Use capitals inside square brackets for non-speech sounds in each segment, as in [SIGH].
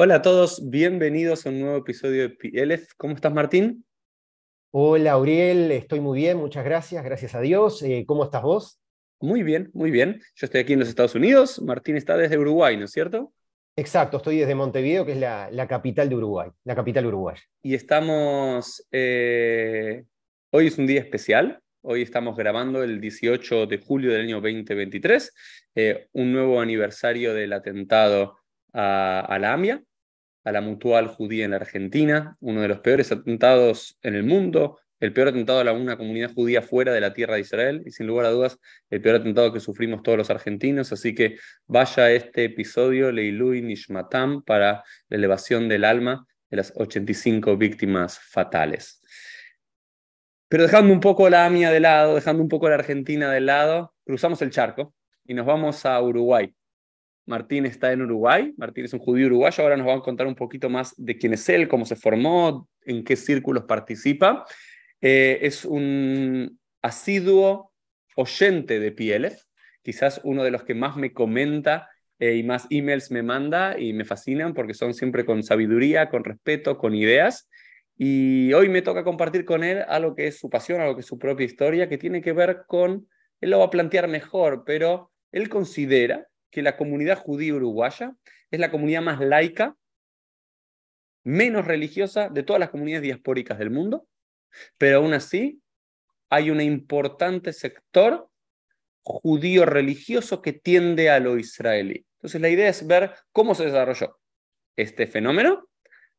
Hola a todos, bienvenidos a un nuevo episodio de PLF. ¿Cómo estás, Martín? Hola, Auriel, estoy muy bien, muchas gracias, gracias a Dios. Eh, ¿Cómo estás vos? Muy bien, muy bien. Yo estoy aquí en los Estados Unidos, Martín está desde Uruguay, ¿no es cierto? Exacto, estoy desde Montevideo, que es la, capital de Uruguay, la capital uruguaya. Y estamos, eh, hoy es un día especial, hoy estamos grabando el 18 de julio del año 2023, eh, un nuevo aniversario del atentado a, a la AMIA, a la mutual judía en la Argentina, uno de los peores atentados en el mundo, el peor atentado a una comunidad judía fuera de la tierra de Israel y sin lugar a dudas el peor atentado que sufrimos todos los argentinos. Así que vaya este episodio, Leilui Nishmatam, para la elevación del alma de las 85 víctimas fatales. Pero dejando un poco la AMIA de lado, dejando un poco la Argentina de lado, cruzamos el charco y nos vamos a Uruguay. Martín está en Uruguay, Martín es un judío uruguayo, ahora nos va a contar un poquito más de quién es él, cómo se formó, en qué círculos participa. Eh, es un asiduo oyente de PLF, quizás uno de los que más me comenta eh, y más emails me manda y me fascinan porque son siempre con sabiduría, con respeto, con ideas. Y hoy me toca compartir con él algo que es su pasión, algo que es su propia historia, que tiene que ver con, él lo va a plantear mejor, pero él considera que la comunidad judía uruguaya es la comunidad más laica, menos religiosa de todas las comunidades diaspóricas del mundo, pero aún así hay un importante sector judío religioso que tiende a lo israelí. Entonces la idea es ver cómo se desarrolló este fenómeno.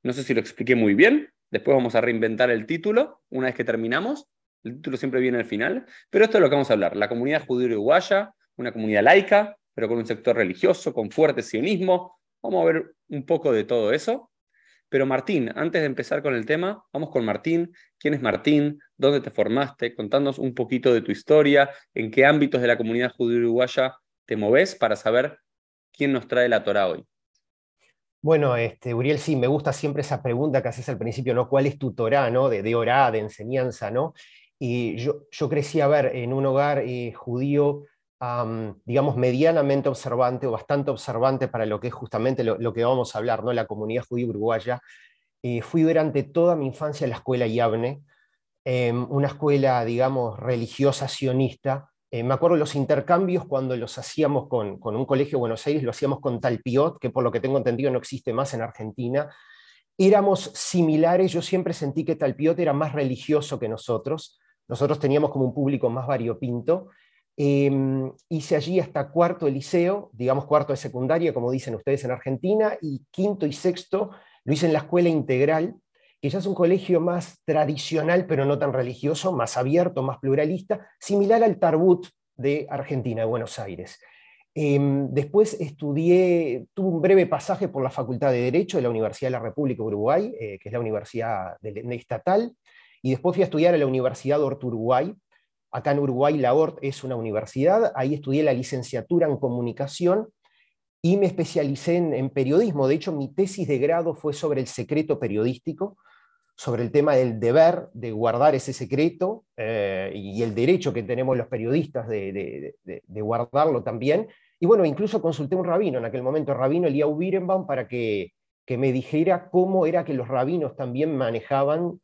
No sé si lo expliqué muy bien. Después vamos a reinventar el título una vez que terminamos. El título siempre viene al final. Pero esto es lo que vamos a hablar. La comunidad judía uruguaya, una comunidad laica, pero con un sector religioso, con fuerte sionismo. Vamos a ver un poco de todo eso. Pero Martín, antes de empezar con el tema, vamos con Martín. ¿Quién es Martín? ¿Dónde te formaste? Contándonos un poquito de tu historia, en qué ámbitos de la comunidad judía uruguaya te moves para saber quién nos trae la Torah hoy. Bueno, este, Uriel, sí, me gusta siempre esa pregunta que haces al principio, ¿no? ¿Cuál es tu Torah, ¿no? De, orá, de enseñanza, ¿no? Y yo, yo crecí a ver en un hogar eh, judío digamos, medianamente observante o bastante observante para lo que es justamente lo, que vamos a hablar, ¿no? la comunidad judía uruguaya. Eh, fui durante toda mi infancia a la escuela Yavne, em, una escuela, digamos, religiosa sionista. Eh, me acuerdo los intercambios cuando los hacíamos con, con, un colegio de Buenos Aires, lo hacíamos con Talpiot, que por lo que tengo entendido no existe más en Argentina. Éramos similares, yo siempre sentí que Talpiot era más religioso que nosotros. Nosotros teníamos como un público más variopinto Em, hice allí hasta cuarto de liceo, digamos cuarto de secundaria, como dicen ustedes en Argentina, y quinto y sexto lo hice en la escuela integral, que ya es un colegio más tradicional, pero no tan religioso, más abierto, más pluralista, similar al Tarbut de Argentina, de Buenos Aires. Em, después estudié, tuve un breve pasaje por la Facultad de Derecho de la Universidad de la República Uruguay, eh, que es la universidad estatal, y después fui a estudiar a la Universidad de Uruguay, Acá en Uruguay la ORT es una universidad, ahí estudié la licenciatura en comunicación y me especialicé en, periodismo. De hecho, mi tesis de grado fue sobre el secreto periodístico, sobre el tema del deber de guardar ese secreto eh, y el derecho que tenemos los periodistas de, guardarlo también. Y bueno, incluso consulté a un rabino en aquel momento, el rabino Eliau Birenbaum, para que, que me dijera cómo era que los rabinos también manejaban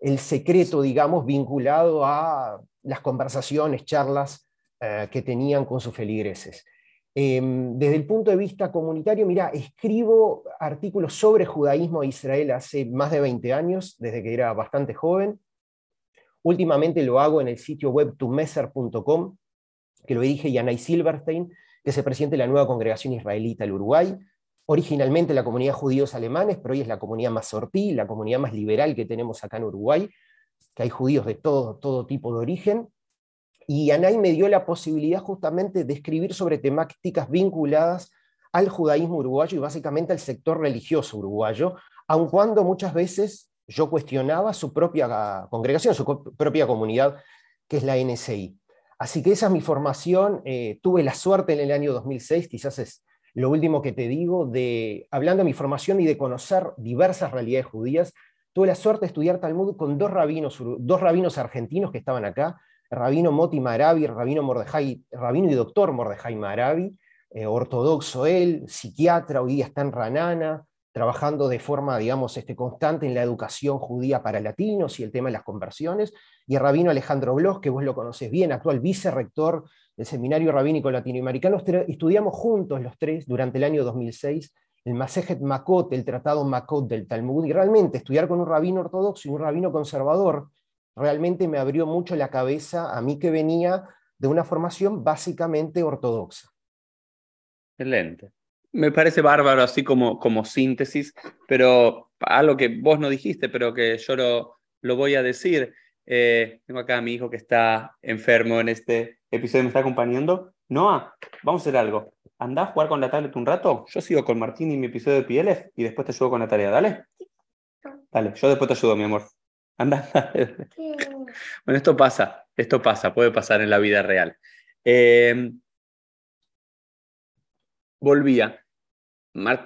el secreto, digamos, vinculado a las conversaciones, charlas eh, que tenían con sus feligreses. Em, desde el punto de vista comunitario, mira, escribo artículos sobre judaísmo e Israel hace más de 20 años, desde que era bastante joven. Últimamente lo hago en el sitio web tumeser.com, que lo dirige Yanai Silverstein, que es el presidente de la nueva congregación israelita del Uruguay. Originalmente la comunidad judíos alemanes, pero hoy es la comunidad más sortí, la comunidad más liberal que tenemos acá en Uruguay que hay judíos de todo, todo tipo de origen, y Anay me dio la posibilidad justamente de escribir sobre temáticas vinculadas al judaísmo uruguayo y básicamente al sector religioso uruguayo, aun cuando muchas veces yo cuestionaba su propia congregación, su propia comunidad, que es la NSI. Así que esa es mi formación. Eh, tuve la suerte en el año 2006, quizás es lo último que te digo, de, hablando de mi formación y de conocer diversas realidades judías, Tuve la suerte de estudiar Talmud con dos rabinos, dos rabinos argentinos que estaban acá, rabino Moti Maravi, el rabino, Mordejai, rabino y doctor Mordejai Maravi, eh, ortodoxo él, psiquiatra, hoy día está en Ranana, trabajando de forma, digamos, este, constante en la educación judía para latinos y el tema de las conversiones, y el rabino Alejandro Bloch, que vos lo conoces bien, actual vicerrector del Seminario Rabínico Latinoamericano, estudiamos juntos los tres durante el año 2006 el Masejet Makot, el Tratado Makot del Talmud, y realmente estudiar con un rabino ortodoxo y un rabino conservador, realmente me abrió mucho la cabeza a mí que venía de una formación básicamente ortodoxa. Excelente. Me parece bárbaro así como, como síntesis, pero algo que vos no dijiste, pero que yo lo, lo voy a decir. Eh, tengo acá a mi hijo que está enfermo en este episodio, me está acompañando. Noah, vamos a hacer algo. Anda a jugar con la tablet un rato. Yo sigo con Martín y mi episodio de PLF y después te ayudo con la tarea, ¿dale? Dale, yo después te ayudo, mi amor. Anda. [LAUGHS] bueno, esto pasa, esto pasa, puede pasar en la vida real. Eh, volvía.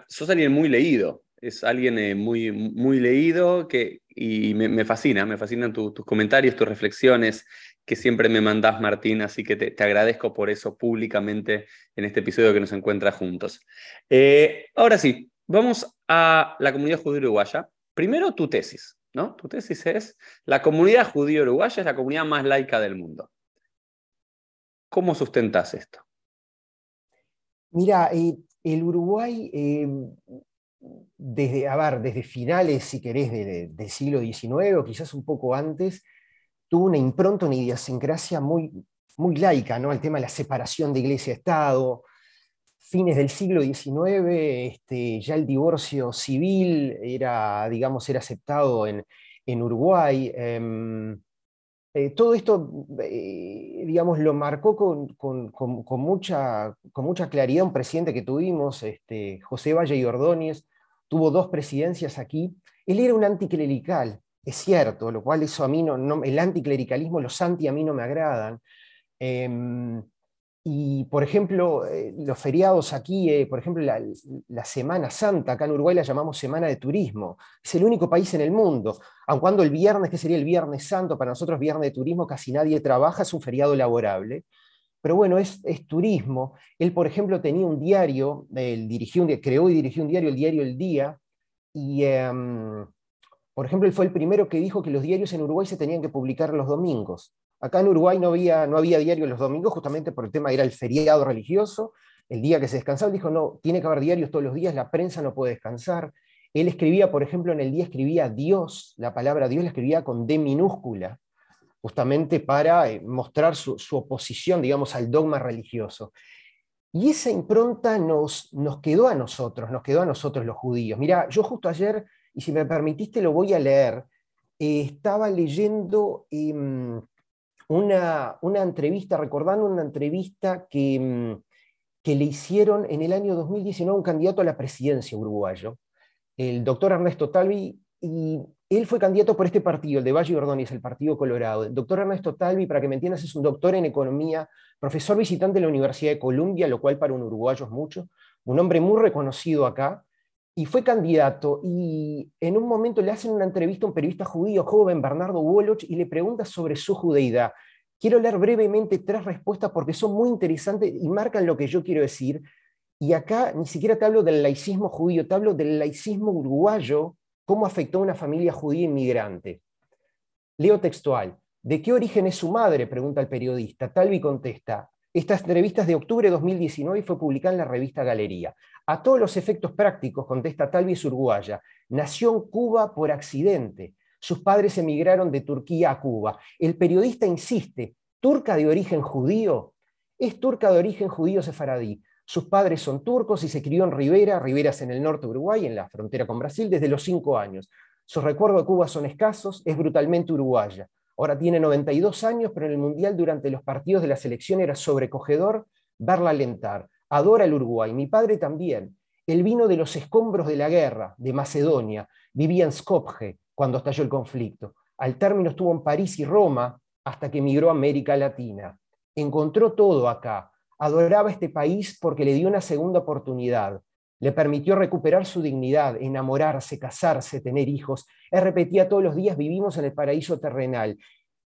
sos alguien muy leído, es alguien eh, muy, muy leído que, y me, fascina, me fascinan tus comentarios, tus reflexiones que siempre me mandás, Martín, así que te, agradezco por eso públicamente en este episodio que nos encuentra juntos. Eh, ahora sí, vamos a la comunidad judía uruguaya. Primero tu tesis, ¿no? Tu tesis es, la comunidad judía uruguaya es la comunidad más laica del mundo. ¿Cómo sustentas esto? Mira, eh, el Uruguay, eh, desde, a desde finales, si querés, del siglo XIX o quizás un poco antes, tuvo una impronta, una idiosincrasia muy, muy laica, ¿no? El tema de la separación de iglesia-estado. Fines del siglo XIX, este, ya el divorcio civil era, digamos, era aceptado en, Uruguay. Em, eh, todo esto, eh, digamos, lo marcó con, mucha, con mucha claridad un presidente que tuvimos, este, José Valle y Ordóñez, tuvo dos presidencias aquí. Él era un anticlerical, es cierto, lo cual eso a mí no, el anticlericalismo, los anti a mí no me agradan. Em, y, por ejemplo, eh, los feriados aquí, eh, por ejemplo, la, Semana Santa, acá en Uruguay la llamamos Semana de Turismo. Es el único país en el mundo. Aun cuando el viernes, que sería el Viernes Santo, para nosotros Viernes de Turismo, casi nadie trabaja, es un feriado laborable. Pero bueno, es, es turismo. Él, por ejemplo, tenía un diario, él dirigió un, creó y dirigió un diario, el diario El Día, y, em, por ejemplo, él fue el primero que dijo que los diarios en Uruguay se tenían que publicar los domingos. Acá en Uruguay no había, no había diario los domingos, justamente por el tema era el feriado religioso, el día que se descansaba, dijo, no, tiene que haber diarios todos los días, la prensa no puede descansar. Él escribía, por ejemplo, en el día escribía Dios, la palabra Dios la escribía con D minúscula, justamente para eh, mostrar su, oposición, digamos, al dogma religioso. Y esa impronta nos, nos quedó a nosotros, nos quedó a nosotros los judíos. Mira, yo justo ayer, y si me permitiste lo voy a leer, estaba leyendo em, una, entrevista, recordando una entrevista que, mm, que le hicieron en el año 2019 a un candidato a la presidencia uruguayo, el doctor Ernesto Talvi, y él fue candidato por este partido, el de Valle Ordóñez, el Partido Colorado. El doctor Ernesto Talvi, para que me entiendas, es un doctor en economía, profesor visitante de la Universidad de Columbia, lo cual para un uruguayo es mucho, un hombre muy reconocido acá, y fue candidato. Y en un momento le hacen una entrevista a un periodista judío joven, Bernardo Woloch, y le pregunta sobre su judeidad. Quiero leer brevemente tres respuestas porque son muy interesantes y marcan lo que yo quiero decir. Y acá ni siquiera te hablo del laicismo judío, te hablo del laicismo uruguayo, cómo afectó a una familia judía inmigrante. Leo textual. ¿De qué origen es su madre? pregunta el periodista. Talvi contesta. Esta entrevista es de octubre de 2019 y fue publicada en la revista Galería. A todos los efectos prácticos, contesta Talvi es uruguaya. Nació en Cuba por accidente. Sus padres emigraron de Turquía a Cuba. El periodista insiste, ¿turca de origen judío? Es turca de origen judío sefaradí. Sus padres son turcos y se crió en Rivera, Riberas en el norte de Uruguay, en la frontera con Brasil, desde los cinco años. Sus recuerdos de Cuba son escasos, es brutalmente uruguaya. Ahora tiene 92 años, pero en el Mundial durante los partidos de la selección era sobrecogedor verla alentar. Adora el Uruguay, mi padre también. Él vino de los escombros de la guerra, de Macedonia, vivía en Skopje, cuando estalló el conflicto. Al término estuvo en París y Roma hasta que emigró a América Latina. Encontró todo acá. Adoraba este país porque le dio una segunda oportunidad. Le permitió recuperar su dignidad, enamorarse, casarse, tener hijos. Él repetía todos los días, vivimos en el paraíso terrenal.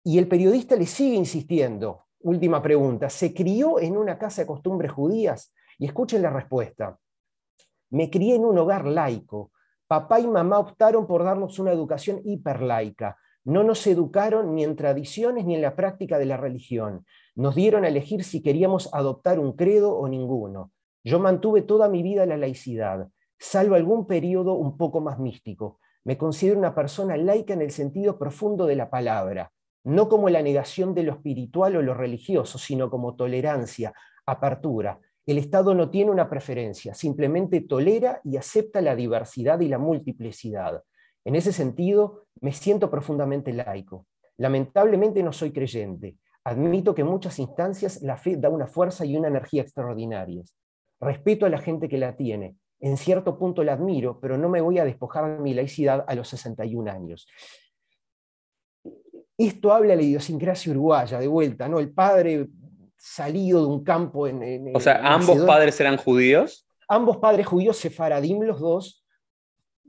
Y el periodista le sigue insistiendo. Última pregunta, ¿se crió en una casa de costumbres judías? Y escuchen la respuesta. Me crié en un hogar laico, Papá y mamá optaron por darnos una educación hiperlaica. No nos educaron ni en tradiciones ni en la práctica de la religión. Nos dieron a elegir si queríamos adoptar un credo o ninguno. Yo mantuve toda mi vida la laicidad, salvo algún periodo un poco más místico. Me considero una persona laica en el sentido profundo de la palabra, no como la negación de lo espiritual o lo religioso, sino como tolerancia, apertura. El Estado no tiene una preferencia, simplemente tolera y acepta la diversidad y la multiplicidad. En ese sentido, me siento profundamente laico. Lamentablemente no soy creyente. Admito que en muchas instancias la fe da una fuerza y una energía extraordinarias. Respeto a la gente que la tiene. En cierto punto la admiro, pero no me voy a despojar de mi laicidad a los 61 años. Esto habla de la idiosincrasia uruguaya, de vuelta, ¿no? El padre salido de un campo en... o sea, ¿ambos padres eran judíos? Ambos padres judíos, sefaradim los dos,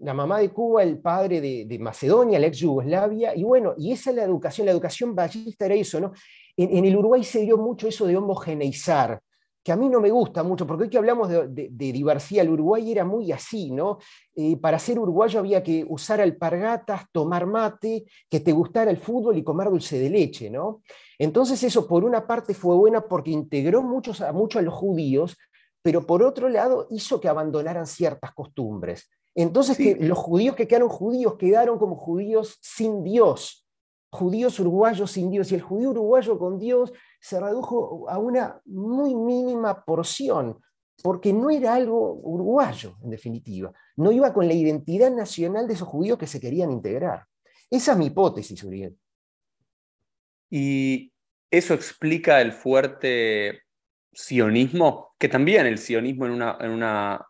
la mamá de Cuba, el padre de, Macedonia, la ex Yugoslavia, y bueno, y esa es la educación, la educación ballista era eso, ¿no? En, el Uruguay se dio mucho eso de homogeneizar, que a mí no me gusta mucho, porque hoy que hablamos de, diversidad, el Uruguay era muy así, ¿no? Eh, para ser uruguayo había que usar alpargatas, tomar mate, que te gustara el fútbol y comer dulce de leche, ¿no? Entonces eso por una parte fue buena porque integró muchos, mucho a los judíos, pero por otro lado hizo que abandonaran ciertas costumbres. Entonces que los judíos que quedaron judíos quedaron como judíos sin Dios, judíos uruguayos sin Dios, y el judío uruguayo con Dios se redujo a una muy mínima porción, porque no era algo uruguayo, en definitiva. No iba con la identidad nacional de esos judíos que se querían integrar. Esa es mi hipótesis, Uriel. Y eso explica el fuerte sionismo, que también el sionismo en una, en una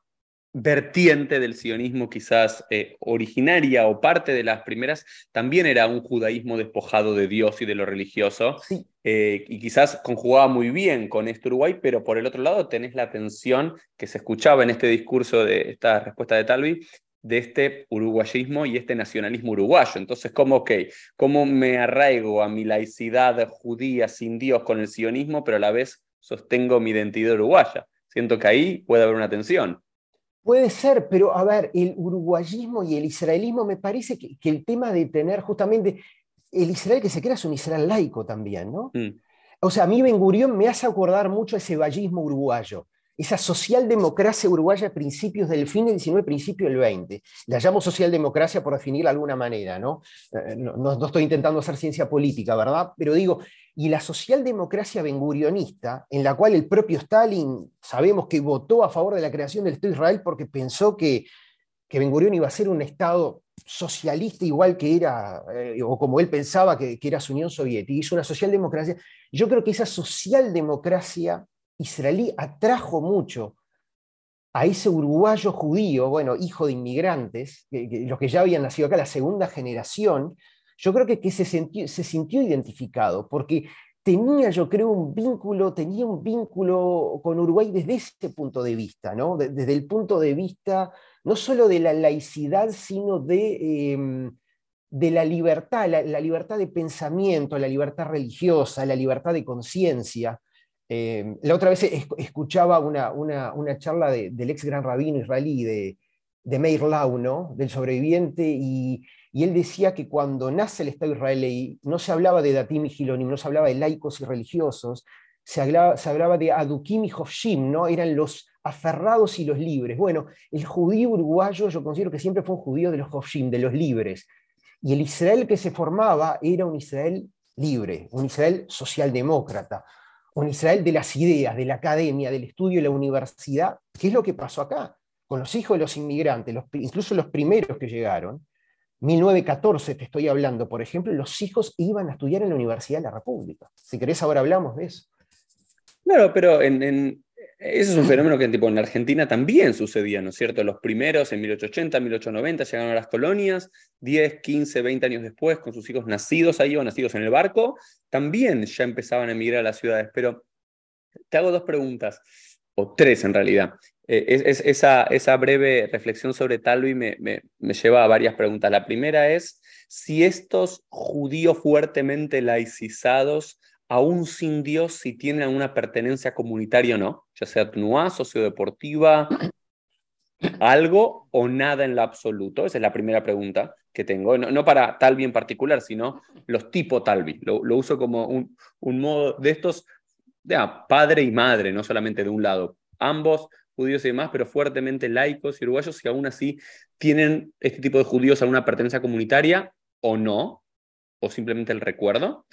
vertiente del sionismo quizás eh, originaria o parte de las primeras, también era un judaísmo despojado de Dios y de lo religioso, eh, y quizás conjugaba muy bien con este Uruguay, pero por el otro lado tenés la tensión que se escuchaba en este discurso de esta respuesta de Talvi, de este uruguayismo y este nacionalismo uruguayo. Entonces, ¿cómo, okay, ¿cómo me arraigo a mi laicidad judía sin Dios con el sionismo, pero a la vez sostengo mi identidad uruguaya? Siento que ahí puede haber una tensión. Puede ser, pero a ver, el uruguayismo y el israelismo me parece que, el tema de tener justamente el Israel que se crea es un Israel laico también, ¿no? Mm. O sea, a mí Ben Gurión me hace acordar mucho ese vallismo uruguayo, esa socialdemocracia uruguaya a principios del fin del 19, principio del 20. La llamo socialdemocracia por definirla de alguna manera, ¿no? Eh, no, no estoy intentando hacer ciencia política, ¿verdad? Pero digo, y la socialdemocracia bengurionista, en la cual el propio Stalin sabemos que votó a favor de la creación del Estado de Israel porque pensó que, que Ben Gurión iba a ser un Estado socialista igual que era, eh, o como él pensaba que, que, era su Unión Soviética, hizo una socialdemocracia. Yo creo que esa socialdemocracia israelí atrajo mucho a ese uruguayo judío, bueno, hijo de inmigrantes, los que ya habían nacido acá, la segunda generación, yo creo que, se sintió identificado, porque tenía, yo creo, un vínculo, tenía un vínculo con Uruguay desde ese punto de vista, ¿no? desde el punto de vista no solo de la laicidad, sino de, em, de la libertad, la, libertad de pensamiento, la libertad religiosa, la libertad de conciencia. Em, la otra vez escuchaba una, una, una charla del ex gran rabino israelí, de, de Meir Lau, ¿no? del sobreviviente, y, y él decía que cuando nace el Estado israelí no se hablaba de datim y gilonim, no se hablaba de laicos y religiosos, se hablaba, de adukim y hofshim, ¿no? eran los aferrados y los libres. Bueno, el judío uruguayo yo considero que siempre fue un judío de los hofshim, de los libres. Y el Israel que se formaba era un Israel libre, un Israel socialdemócrata, un Israel de las ideas, de la academia, del estudio y la universidad, ¿Qué es lo que pasó acá, con los hijos de los inmigrantes, incluso los primeros que llegaron, 1914 te estoy hablando, por ejemplo, los hijos iban a estudiar en la Universidad de la República. Si querés, ahora hablamos de eso. Claro, pero en, ese es un fenómeno que tipo, en la Argentina también sucedía, ¿no es cierto? Los primeros en 1880, 1890 llegaron a las colonias, 10, 15, 20 años después, con sus hijos nacidos ahí o nacidos en el barco, también ya empezaban a emigrar a las ciudades. Pero te hago dos preguntas, o tres en realidad. Eh, es, esa, esa, breve reflexión sobre Talvi me, me, me, lleva a varias preguntas. La primera es si estos judíos fuertemente laicizados, aún sin Dios, si tienen alguna pertenencia comunitaria o no, ya sea TNUA, sociodeportiva. ¿Algo o nada en lo absoluto? Esa es la primera pregunta que tengo. No, para Talvi en particular, sino los tipo Talvi. Lo, lo uso como un, un, modo de estos, de, padre y madre, no solamente de un lado. Ambos judíos y demás, pero fuertemente laicos y uruguayos, y aún así tienen este tipo de judíos alguna pertenencia comunitaria o no, o simplemente el recuerdo.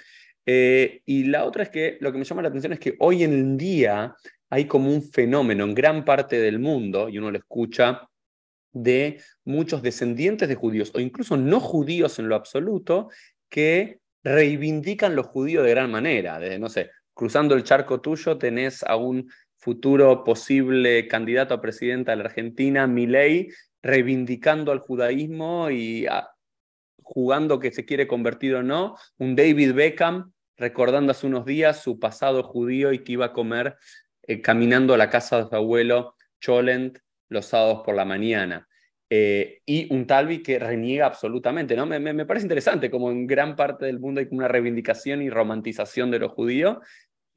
Eh, y la otra es que lo que me llama la atención es que hoy en día hay como un fenómeno en gran parte del mundo, y uno lo escucha, de muchos descendientes de judíos o incluso no judíos en lo absoluto que reivindican los judíos de gran manera. Desde, no sé, cruzando el charco tuyo tenés a un futuro posible candidato a presidenta de la Argentina, Milei, reivindicando al judaísmo y jugando que se quiere convertir o no, un David Beckham recordando hace unos días su pasado judío y que iba a comer eh, caminando a la casa de su abuelo Cholent los sábados por la mañana. Eh, y un Talvi que reniega absolutamente, ¿no? Me, me, parece interesante, como en gran parte del mundo hay una reivindicación y romantización de lo judío,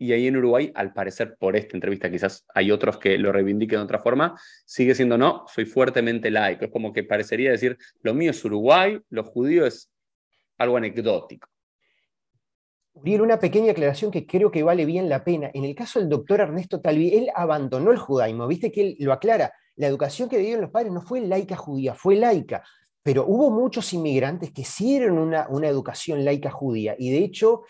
y ahí en Uruguay, al parecer por esta entrevista, quizás hay otros que lo reivindiquen de otra forma, sigue siendo no, soy fuertemente laico. Es como que parecería decir, lo mío es Uruguay, lo judío es algo anecdótico. Uriel, una pequeña aclaración que creo que vale bien la pena. En el caso del doctor Ernesto Talvi, él abandonó el judaísmo, viste que él lo aclara. La educación que dieron los padres no fue laica judía, fue laica. Pero hubo muchos inmigrantes que sí dieron una, una educación laica judía. Y de hecho,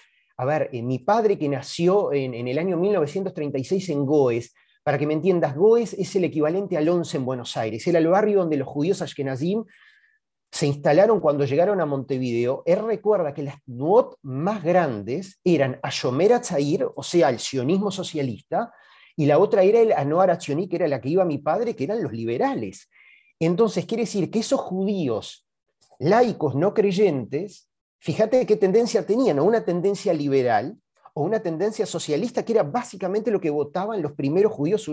a ver, eh, mi padre que nació en, el año 1936 en Goes, para que me entiendas, Goes es el equivalente al Once en Buenos Aires, era el barrio donde los judíos ashkenazim se instalaron cuando llegaron a Montevideo. Él recuerda que las nuot más grandes eran Ayomer Atzair, o sea, el sionismo socialista, y la otra era el Anoar Atzioni, que era la que iba mi padre, que eran los liberales. Entonces, quiere decir que esos judíos laicos no creyentes fíjate qué tendencia tenían, o una tendencia liberal o una tendencia socialista, que era básicamente lo que votaban los primeros judíos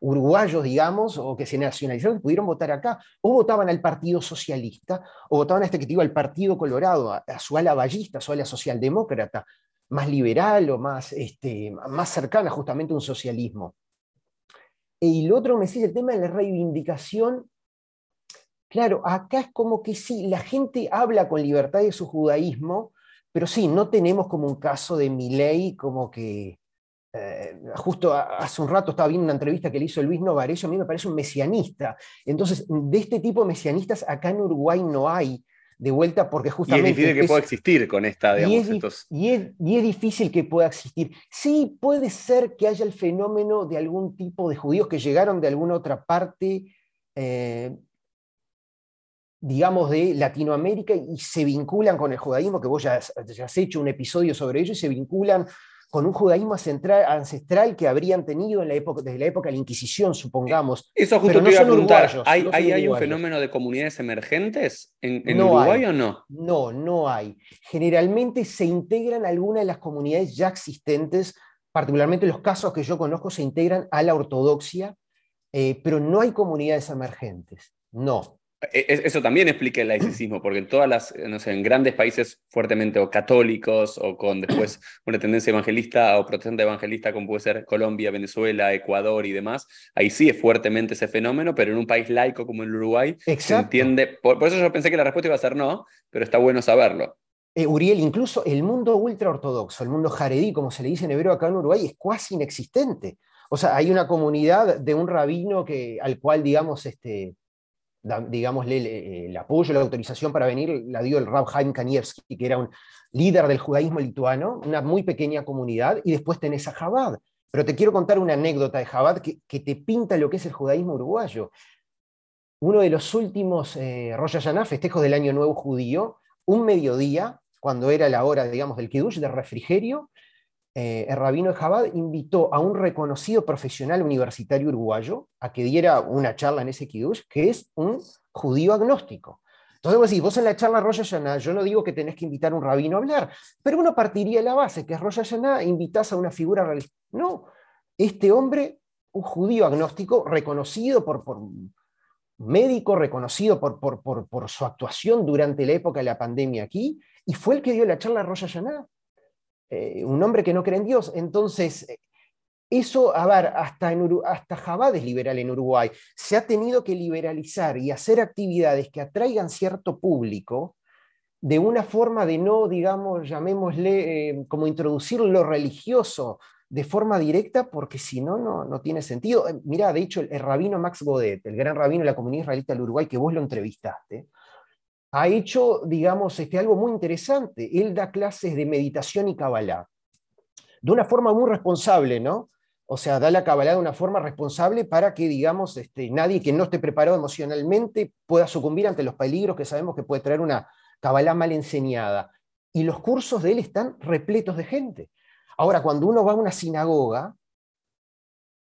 uruguayos, digamos, o que se nacionalizaron, que pudieron votar acá, o votaban al Partido Socialista, o votaban a este que te al Partido Colorado, a, su ala ballista, a su ala socialdemócrata, más liberal o más, este, más cercana justamente a un socialismo. Y lo otro me dice el tema de la reivindicación Claro, acá es como que sí, la gente habla con libertad de su judaísmo, pero sí, no tenemos como un caso de ley como que, eh, justo hace un rato estaba viendo una entrevista que le hizo Luis Novareso, a mí me parece un mesianista. Entonces, de este tipo de mesianistas acá en Uruguay no hay, de vuelta, porque justamente... Y es difícil que pueda existir con esta, digamos, y es, y, es, difícil que pueda existir. Sí, puede ser que haya el fenómeno de algún tipo de judíos que llegaron de alguna otra parte, eh, digamos, de Latinoamérica y se vinculan con el judaísmo, que vos ya, has hecho un episodio sobre ello, y se vinculan con un judaísmo ancestral que habrían tenido en la época, desde la época de la Inquisición, supongamos. Eso justo te iba a preguntar, ¿hay, ¿hay, un fenómeno de comunidades emergentes en, Uruguay o no? No, no hay. Generalmente se integran algunas de las comunidades ya existentes, particularmente los casos que yo conozco se integran a la ortodoxia, eh, pero no hay comunidades emergentes, no. E, e, eso también explica el laicismo, porque en todas las, no sé, en grandes países fuertemente o católicos o con después [CLEARS THROAT] una tendencia evangelista o protestante evangelista como puede ser Colombia, Venezuela, Ecuador y demás, ahí sí es fuertemente ese fenómeno, pero en un país laico como el Uruguay se entiende, por, eso yo pensé que la respuesta iba a ser no, pero está bueno saberlo. Eh, Uriel, incluso el mundo ultraortodoxo, el mundo jaredí, como se le dice en hebreo acá en Uruguay, es casi inexistente. O sea, hay una comunidad de un rabino que, al cual, digamos, este, digámosle, el, apoyo, la autorización para venir, la dio el Rab Haim Kanievski, que era un líder del judaísmo lituano, una muy pequeña comunidad, y después tenés a Chabad. Pero te quiero contar una anécdota de Chabad que, que te pinta lo que es el judaísmo uruguayo. Uno de los últimos eh, Rosh Hashanah, festejos del Año Nuevo Judío, un mediodía, cuando era la hora, digamos, del Kiddush, de refrigerio, eh, el rabino Jabad invitó a un reconocido profesional universitario uruguayo a que diera una charla en ese Kiddush, que es un judío agnóstico. Entonces vos decís, vos en la charla Rosh Hashanah, yo no digo que tenés que invitar a un rabino a hablar, pero uno partiría de la base, que es Rosh Hashanah, invitas a una figura religiosa. No, este hombre, un judío agnóstico, reconocido por, por médico, reconocido por, por, por, su actuación durante la época de la pandemia aquí, y fue el que dio la charla Rosh Hashanah. Eh, un hombre que no cree en Dios. Entonces, eso, a ver, hasta, en hasta es liberal en Uruguay. Se ha tenido que liberalizar y hacer actividades que atraigan cierto público de una forma de no, digamos, llamémosle, eh, como introducir lo religioso de forma directa, porque si no, no tiene sentido. Eh, Mira, de hecho, el, rabino Max Godet, el gran rabino de la comunidad israelita del Uruguay, que vos lo entrevistaste, ha hecho, digamos, este, algo muy interesante. Él da clases de meditación y Kabbalah de una forma muy responsable, ¿no? O sea, da la Kabbalah de una forma responsable para que, digamos, este, nadie que no esté preparado emocionalmente pueda sucumbir ante los peligros que sabemos que puede traer una Kabbalah mal enseñada. Y los cursos de él están repletos de gente. Ahora, cuando uno va a una sinagoga,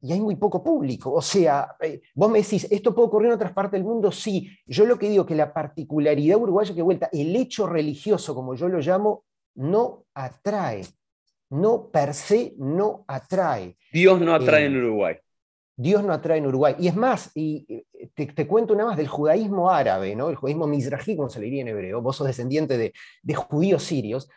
y hay muy poco público. O sea, eh, vos me decís, ¿esto puede ocurrir en otras partes del mundo? Sí. Yo lo que digo que la particularidad uruguaya que vuelta, el hecho religioso, como yo lo llamo, no atrae. No per se no atrae. Dios no atrae en eh, Uruguay. Dios no atrae en Uruguay. Y es más, y te, cuento una más del judaísmo árabe, ¿no? el judaísmo mizrahi, como se le diría en hebreo. Vos sos descendiente de, de judíos sirios.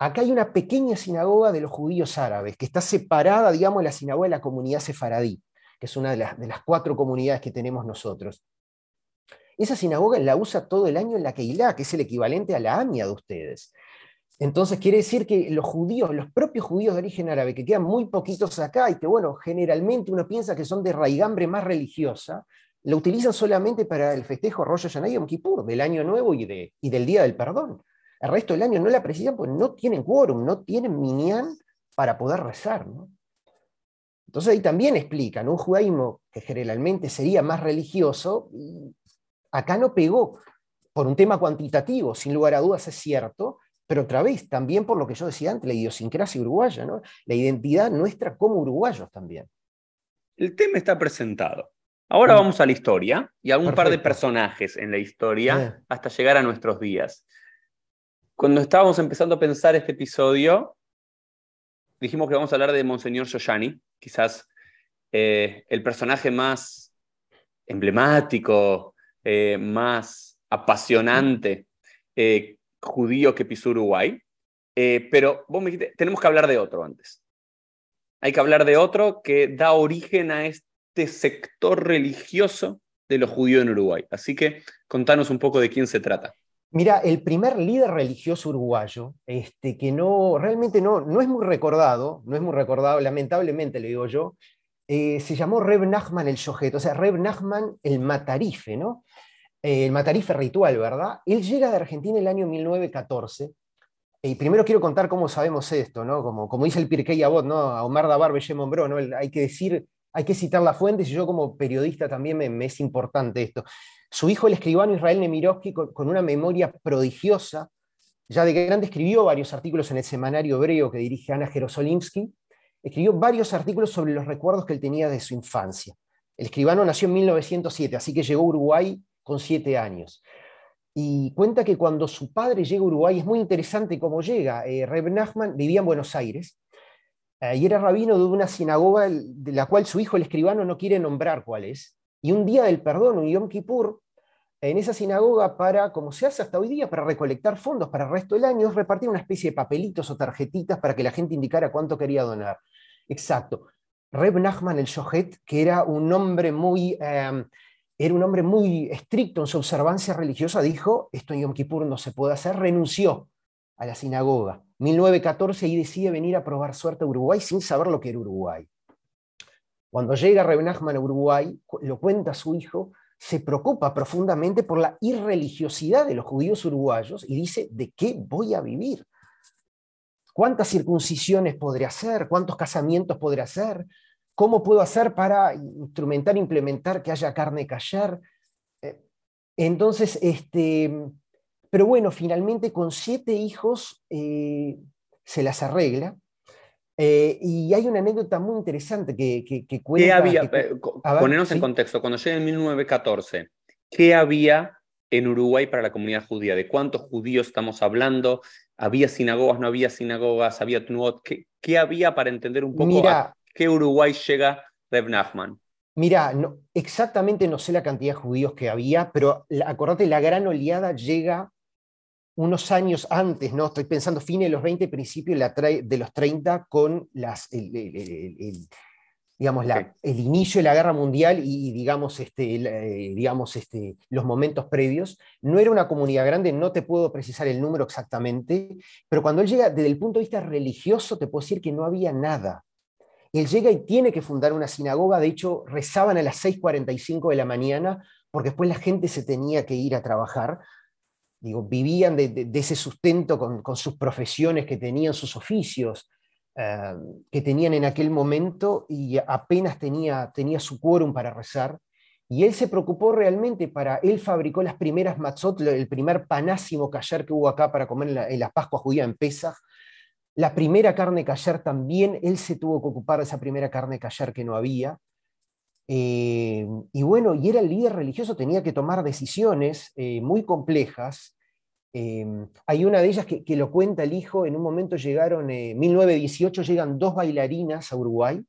Acá hay una pequeña sinagoga de los judíos árabes, que está separada, digamos, de la sinagoga de la comunidad sefaradí, que es una de las, cuatro comunidades que tenemos nosotros. Esa sinagoga la usa todo el año en la Keilah, que es el equivalente a la AMIA de ustedes. Entonces quiere decir que los judíos, los propios judíos de origen árabe, que quedan muy poquitos acá y que, bueno, generalmente uno piensa que son de raigambre más religiosa, lo utilizan solamente para el festejo Rosh Hashanah y Yom Kippur, del Año Nuevo y del Día del Perdón. El resto del año no la precisan porque no tienen quórum, no tienen minyan para poder rezar. Entonces ahí también explican, un judaísmo que generalmente sería más religioso, acá no pegó por un tema cuantitativo, sin lugar a dudas es cierto, pero otra vez, también por lo que yo decía antes, la idiosincrasia uruguaya, ¿no? la identidad nuestra como uruguayos también. El tema está presentado. Ahora mm. vamos a la historia y a un par de personajes en la historia hasta llegar a nuestros días. Cuando estábamos empezando a pensar este episodio, dijimos que vamos a hablar de Monseñor Yoyani, quizás eh, el personaje más emblemático, eh, más apasionante eh, judío que pisó Uruguay, pero vos me dijiste, tenemos que hablar de otro antes. Hay que hablar de otro que da origen a este sector religioso de los judíos en Uruguay. Así que contanos un poco de quién se trata. Mira, el primer líder religioso uruguayo, este, que no, realmente no, no es muy recordado, no es muy recordado, lamentablemente le digo yo, eh, se llamó Reb Nachman el Shohet, o sea, Reb Nachman el Matarife, ¿no? Eh, el matarife ritual, ¿verdad? Él llega de Argentina en el año 1914. Y primero quiero contar cómo sabemos esto, ¿no? Como, como dice el Pirkei Avot, ¿no? A Omar Dabar Bellemombró, ¿no? Hay que decir, hay que citar las fuentes y yo como periodista también me, es importante esto. Su hijo, el escribano Israel Nemirovsky, con, una memoria prodigiosa, ya de grande escribió varios artículos en el semanario hebreo que dirige Ana Jerosolimsky, escribió varios artículos sobre los recuerdos que él tenía de su infancia. El escribano nació en 1907, así que llegó a Uruguay con siete años. Y cuenta que cuando su padre llega a Uruguay, es muy interesante cómo llega. Eh, Reb Nachman vivía en Buenos Aires eh, y era rabino de una sinagoga de la cual su hijo, el escribano, no quiere nombrar cuál es. Y un día del perdón, un Yom Kippur, en esa sinagoga para, como se hace hasta hoy día, para recolectar fondos para el resto del año, repartir una especie de papelitos o tarjetitas para que la gente indicara cuánto quería donar. Exacto. Reb Nachman el Shohet, que era un hombre muy... Eh, era un hombre muy estricto en su observancia religiosa, dijo, esto en Yom Kippur no se puede hacer, renunció a la sinagoga. 1914 y decide venir a probar suerte a Uruguay sin saber lo que era Uruguay. Cuando llega Reb Nachman a Uruguay, lo cuenta su hijo, se preocupa profundamente por la irreligiosidad de los judíos uruguayos y dice, ¿de qué voy a vivir? ¿Cuántas circuncisiones podré hacer? ¿Cuántos casamientos podré hacer? ¿Cómo puedo hacer para instrumentar, implementar que haya carne callar? Eh, entonces, este, pero bueno, finalmente con siete hijos eh, se las arregla. Eh, y hay una anécdota muy interesante que, que, cuenta. ¿Qué había? ponernos en contexto, cuando llega en 1914, ¿qué había en Uruguay para la comunidad judía? ¿De cuántos judíos estamos hablando? ¿Había sinagogas, no había sinagogas? ¿Había Tnuot? ¿Qué, había para entender un poco Mira, qué Uruguay llega Reb Nachman? Mira, no, exactamente no sé la cantidad de judíos que había, pero acordate, la gran oleada llega unos años antes, ¿no? Estoy pensando fines de los 20, principios de los 30, con las, digamos, el inicio de la guerra mundial y, digamos, este, eh, digamos este, los momentos previos. No era una comunidad grande, no te puedo precisar el número exactamente, pero cuando él llega, desde el punto de vista religioso, te puedo decir que no había nada. Él llega y tiene que fundar una sinagoga, de hecho, rezaban a las 6.45 de la mañana, porque después la gente se tenía que ir a trabajar. Digo, vivían de, ese sustento con, sus profesiones que tenían, sus oficios eh, que tenían en aquel momento y apenas tenía, tenía su quórum para rezar. Y él se preocupó realmente para, él fabricó las primeras matzot, el primer panásimo kasher que hubo acá para comer en la, en Pascua judía en Pesach. La primera carne kasher también, él se tuvo que ocupar de esa primera carne kasher que no había. Eh, y bueno, y era el líder religioso, tenía que tomar decisiones eh, muy complejas Em, hay una de ellas que, lo cuenta el hijo, en un momento llegaron, en eh, 1918 llegan dos bailarinas a Uruguay,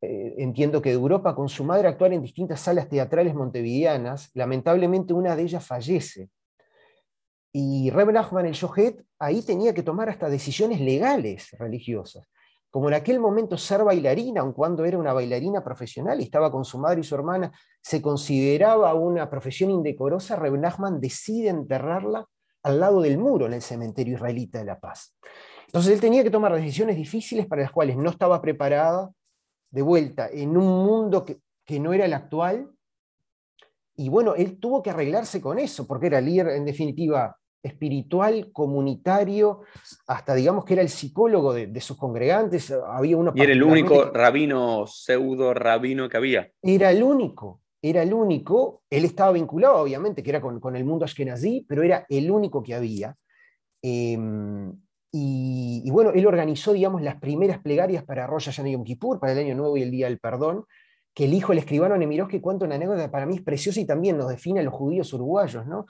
eh, entiendo que de Europa, con su madre actuar en distintas salas teatrales montevideanas, lamentablemente una de ellas fallece. Y Reb Nachman el Yohet ahí tenía que tomar hasta decisiones legales religiosas. Como en aquel momento ser bailarina, aun cuando era una bailarina profesional y estaba con su madre y su hermana, se consideraba una profesión indecorosa, Reb Nachman decide enterrarla al lado del muro en el cementerio israelita de La Paz. Entonces él tenía que tomar decisiones difíciles para las cuales no estaba preparada, de vuelta, en un mundo que, no era el actual. Y bueno, él tuvo que arreglarse con eso, porque era líder, en definitiva, espiritual, comunitario, hasta digamos que era el psicólogo de, sus congregantes. Había uno y era el único rabino, pseudo rabino que había. Era el único era el único, él estaba vinculado obviamente, que era con, el mundo ashkenazí, pero era el único que había. Em, y, bueno, él organizó, digamos, las primeras plegarias para Rosh Hashanah Yom Kippur, para el Año Nuevo y el Día del Perdón, que el hijo del escribano que cuenta una anécdota para mí es preciosa y también nos define a los judíos uruguayos, ¿no?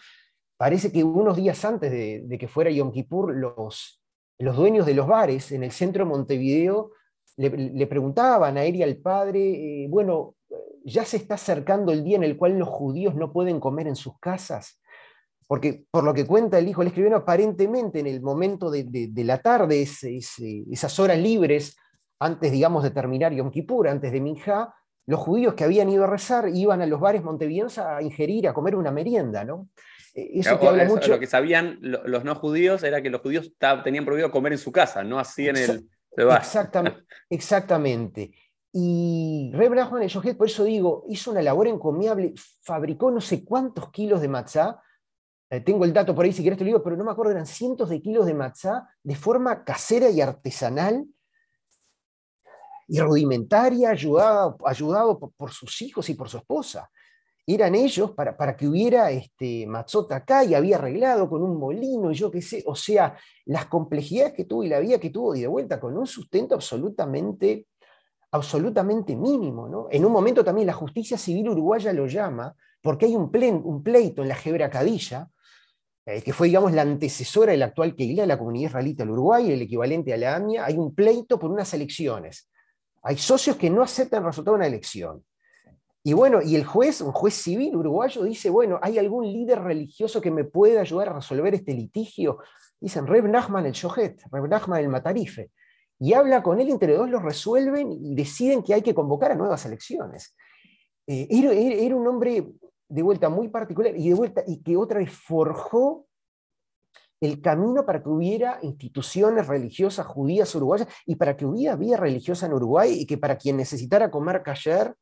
Parece que unos días antes de, que fuera Yom Kippur, los, los dueños de los bares en el centro de Montevideo le, preguntaban a él y al padre, eh, bueno, ya se está acercando el día en el cual los judíos no pueden comer en sus casas. Porque por lo que cuenta el hijo, el escribió aparentemente en el momento de, la tarde, esas horas libres, antes, digamos, de terminar Yom Kippur, antes de Minjá, los judíos que habían ido a rezar iban a los bares montevideanos a ingerir, a comer una merienda, ¿no? Eso que habla mucho... Lo que sabían los no judíos era que los judíos tenían prohibido comer en su casa, no así en el... Exactamente, exactamente. Y Reb Nachman el por eso digo, hizo una labor encomiable, fabricó no sé cuántos kilos de matzá, eh, tengo el dato por ahí si querés te lo digo, pero no me acuerdo, eran cientos de kilos de matzá de forma casera y artesanal y rudimentaria, ayudado, ayudado por, sus hijos y por su esposa. Eran ellos para, para que hubiera este, acá y había arreglado con un molino y yo qué sé, o sea, las complejidades que tuvo y la vida que tuvo de vuelta con un sustento absolutamente absolutamente mínimo. ¿no? En un momento también la justicia civil uruguaya lo llama, porque hay un, un pleito en la Gebra Cadilla, eh, que fue, digamos, la antecesora de la actual Keila, la comunidad israelita del Uruguay, el equivalente a la AMIA, hay un pleito por unas elecciones. Hay socios que no aceptan el resultado de una elección. Y bueno, y el juez, un juez civil uruguayo, dice, bueno, ¿hay algún líder religioso que me pueda ayudar a resolver este litigio? Dicen, Reb Nachman el Shohet, Reb Nachman el Matarife y habla con él, entre dos lo resuelven y deciden que hay que convocar a nuevas elecciones. Eh, era, un hombre de vuelta muy particular y de vuelta y que otra vez forjó el camino para que hubiera instituciones religiosas judías uruguayas y para que hubiera vida religiosa en Uruguay y que para quien necesitara comer kasher,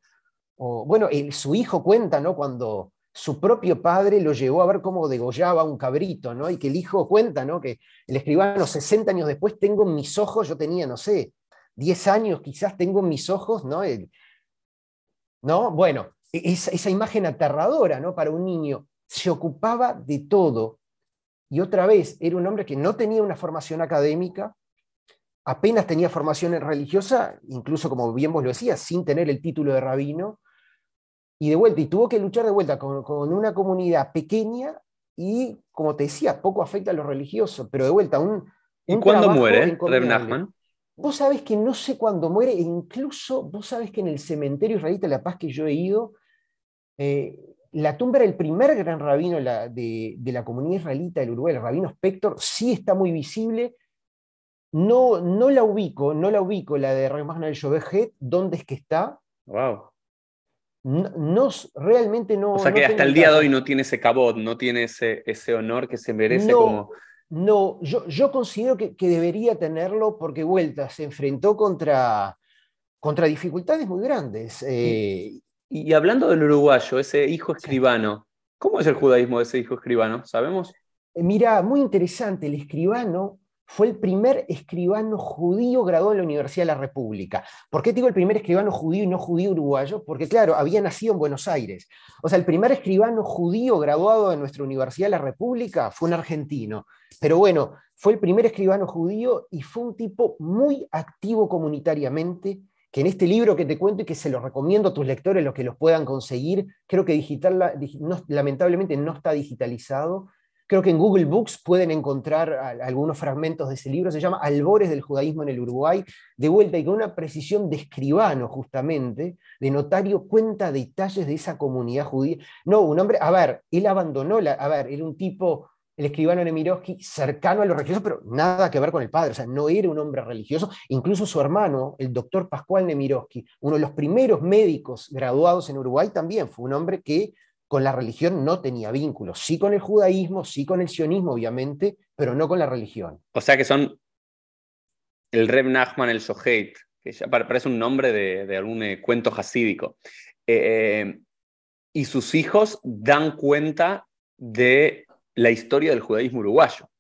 bueno, su hijo cuenta, ¿no? Cuando su propio padre lo llevó a ver cómo degollaba un cabrito, ¿no? Y que el hijo cuenta, ¿no? Que el escribano 60 años después tengo en mis ojos, yo tenía, no sé, 10 años quizás tengo en mis ojos, ¿no? ¿no? Bueno, e-, esa, esa, imagen aterradora, ¿no? Para un niño, se ocupaba de todo. Y otra vez, era un hombre que no tenía una formación académica, apenas tenía formación religiosa, incluso como bien vos lo decías, sin tener el título de rabino, y de vuelta, y tuvo que luchar de vuelta con, una comunidad pequeña y, como te decía, poco afecta a lo religioso, pero de vuelta, un... ¿Y cuándo muere Reb Nachman? Vos sabés que no sé cuándo muere, e incluso vos sabés que en el cementerio israelita de La Paz que yo he ido, eh, la tumba era el primer gran rabino de, de, la comunidad israelita del Uruguay, el rabino Spector, sí está muy visible, No, no la ubico, no la ubico, la de Ragmagna del Jovejet, ¿dónde es que está? Wow. No, realmente no. O sea que hasta el día de hoy no tiene ese cabot, no tiene ese, ese honor que se merece como. No, yo, yo considero que, debería tenerlo porque Vuelta se enfrentó contra, contra dificultades muy grandes. y, eh, hablando del uruguayo, ese hijo escribano, ¿cómo es el judaísmo de ese hijo escribano? ¿Sabemos? Eh, mira, muy interesante, el escribano fue el primer escribano judío graduado en la Universidad de la República. ¿Por qué digo el primer escribano judío y no judío uruguayo? Porque claro, había nacido en Buenos Aires. O sea, el primer escribano judío graduado en nuestra Universidad de la República fue un argentino. Pero bueno, fue el primer escribano judío y fue un tipo muy activo comunitariamente, que en este libro que te cuento y que se lo recomiendo a tus lectores, los que los puedan conseguir, creo que digital, lamentablemente no está digitalizado, Creo que en Google Books pueden encontrar algunos fragmentos de ese libro, se llama Albores del judaísmo en el Uruguay, de vuelta y con una precisión de escribano justamente, de notario, cuenta detalles de esa comunidad judía. No, un hombre, a ver, él abandonó, a ver, era un tipo, el escribano Nemirovsky, cercano a lo religioso, pero nada que ver con el padre, o sea, no era un hombre religioso, incluso su hermano, el doctor Pascual Nemirovsky, uno de los primeros médicos graduados en Uruguay, también fue un hombre que con la religión no tenía vínculos, sí con el judaísmo, sí con el sionismo, obviamente, pero no con la religión. O sea que son el Reb Nachman el Shoheit, que ya parece un nombre de, algún eh, cuento hasídico. Eh, eh, y sus hijos dan cuenta de la historia del judaísmo uruguayo.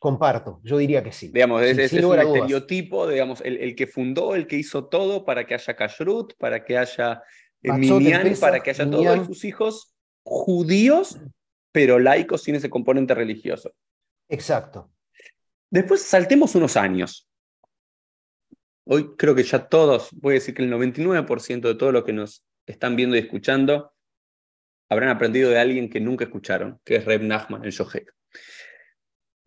Comparto, yo diría que sí. Digamos, es, un estereotipo, digamos, el, que fundó, el que hizo todo para que haya kashrut, para que haya Minyan para que haya todos sus hijos judíos, pero laicos sin ese componente religioso. Exacto. Después saltemos unos años. Hoy creo que ya todos, voy a decir que el 99% de todos los que nos están viendo y escuchando habrán aprendido de alguien que nunca escucharon, que es Reb Nachman, el Shohek.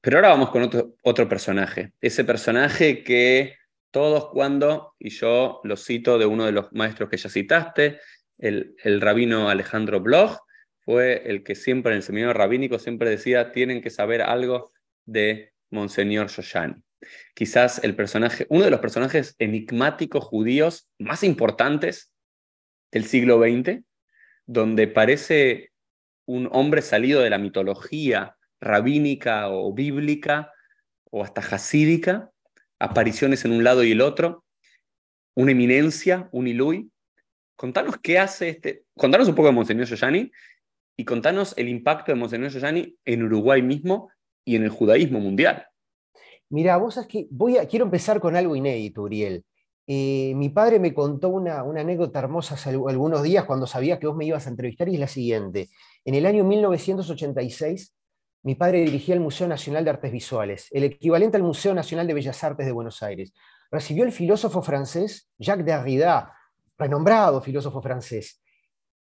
Pero ahora vamos con otro, otro personaje. Ese personaje que todos cuando, y yo lo cito de uno de los maestros que ya citaste, el, el rabino Alejandro Bloch, fue el que siempre en el seminario rabínico siempre decía, tienen que saber algo de Monseñor Shoshani. Quizás el personaje, uno de los personajes enigmáticos judíos más importantes del siglo XX, donde parece un hombre salido de la mitología rabínica o bíblica o hasta jasídica, apariciones en un lado y el otro, una eminencia, un ilui. Contanos qué hace este, contanos un poco de Monseñor Yoyani y contanos el impacto de Monseñor Yoyani en Uruguay mismo y en el judaísmo mundial. Mira, vos es que voy a, quiero empezar con algo inédito, Uriel. Eh, mi padre me contó una, una, anécdota hermosa hace algunos días cuando sabía que vos me ibas a entrevistar y es la siguiente. En el año 1986 mi padre dirigía el Museo Nacional de Artes Visuales, el equivalente al Museo Nacional de Bellas Artes de Buenos Aires. Recibió el filósofo francés Jacques Derrida, renombrado filósofo francés.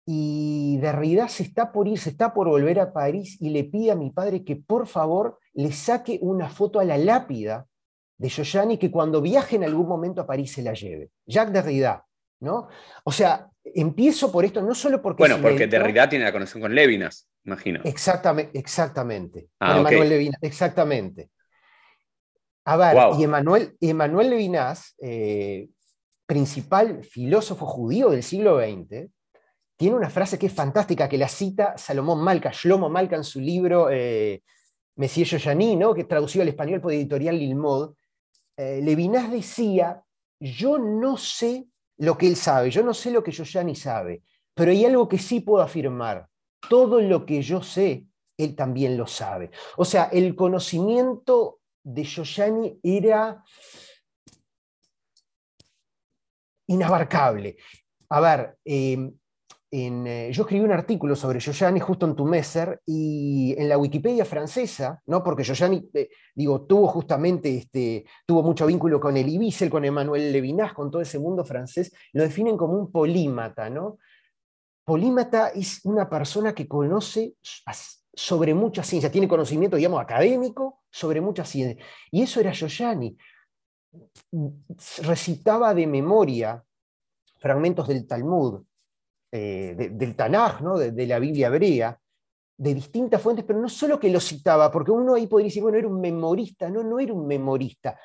Y Derrida se está por ir, se está por volver a París y le pide a mi padre que por favor le saque una foto a la lápida de Giuliani que cuando viaje en algún momento a París se la lleve. Jacques Derrida, ¿no? O sea, empiezo por esto no solo porque... Bueno, porque Derrida tiene la conexión con Levinas imagino. Exactamente, exactamente. Ah, Levinas, exactamente. A ver, y Emanuel, Levinas, eh, principal filósofo judío del siglo XX, tiene una frase que es fantástica, que la cita Salomón Malca, Shlomo Malca en su libro eh, Messier Yoyani, ¿no? que traducido al español por editorial Lilmod. Eh, Levinas decía, yo no sé lo que él sabe, yo no sé lo que Yoyani sabe, pero hay algo que sí puedo afirmar todo lo que yo sé, él también lo sabe. O sea, el conocimiento de Yoyani era inabarcable. A ver, eh, yo escribí un artículo sobre Yoyani justo en tu Messer y en la Wikipedia francesa, ¿no? porque Yoyani, eh, digo, tuvo justamente, este, tuvo mucho vínculo con el Ibisel, con Emmanuel Levinas, con todo ese mundo francés, lo definen como un polímata, ¿no? polímata es una persona que conoce sobre mucha ciencia, tiene conocimiento, digamos, académico sobre mucha ciencia. Y eso era Yoyani. Recitaba de memoria fragmentos del Talmud, eh, del Tanaj, ¿no? de, la Biblia hebrea, de distintas fuentes, pero no solo que lo citaba, porque uno ahí podría decir, bueno, era un memorista, no, no era un memorista,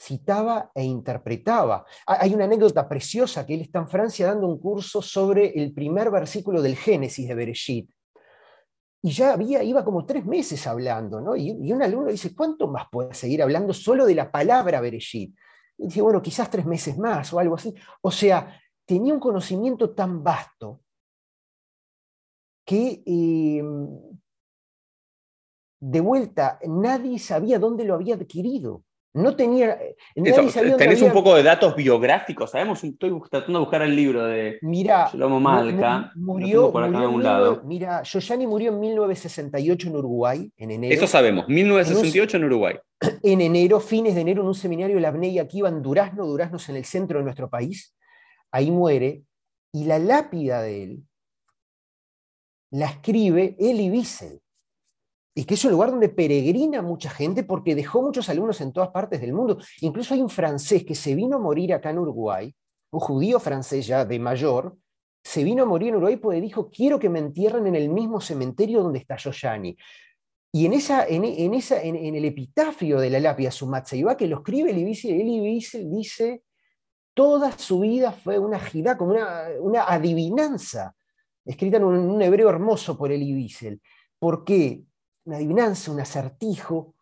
citaba e interpretaba. Hay una anécdota preciosa que él está en Francia dando un curso sobre el primer versículo del Génesis de Bereshit. Y ya había, iba como tres meses hablando, ¿no? Y, un alumno dice, ¿cuánto más puede seguir hablando solo de la palabra Bereshit? Y dice, bueno, quizás tres meses más o algo así. O sea, tenía un conocimiento tan vasto que em, de vuelta nadie sabía dónde lo había adquirido. No tenía. Eh, tenés un poco de datos biográficos, sabemos. Estoy tratando de buscar el libro de mira, Malca. Murió, por acá un lado. Mira, Yoyani murió en 1968 en Uruguay, en enero. Eso sabemos, 1968 en, Uruguay. En enero, fines de enero, en un seminario de la ABNEI aquí iba en Durazno, Durazno es en el centro de nuestro país. Ahí muere. Y la lápida de él la escribe Elie Wiesel y que es un lugar donde peregrina mucha gente porque dejó muchos alumnos en todas partes del mundo. Incluso hay un francés que se vino a morir acá en Uruguay, un judío francés ya de mayor, se vino a morir en Uruguay porque dijo, quiero que me entierren en el mismo cementerio donde está Yoyani. Y en, esa, en, esa, en, el epitafio de la lápida Sumatzeiba, que lo escribe Elie Wiesel, dice, toda su vida fue una jidá, como una, una adivinanza, escrita en un, hebreo hermoso por Elie Wiesel. ¿Por qué? una adivinanza, un acertijo,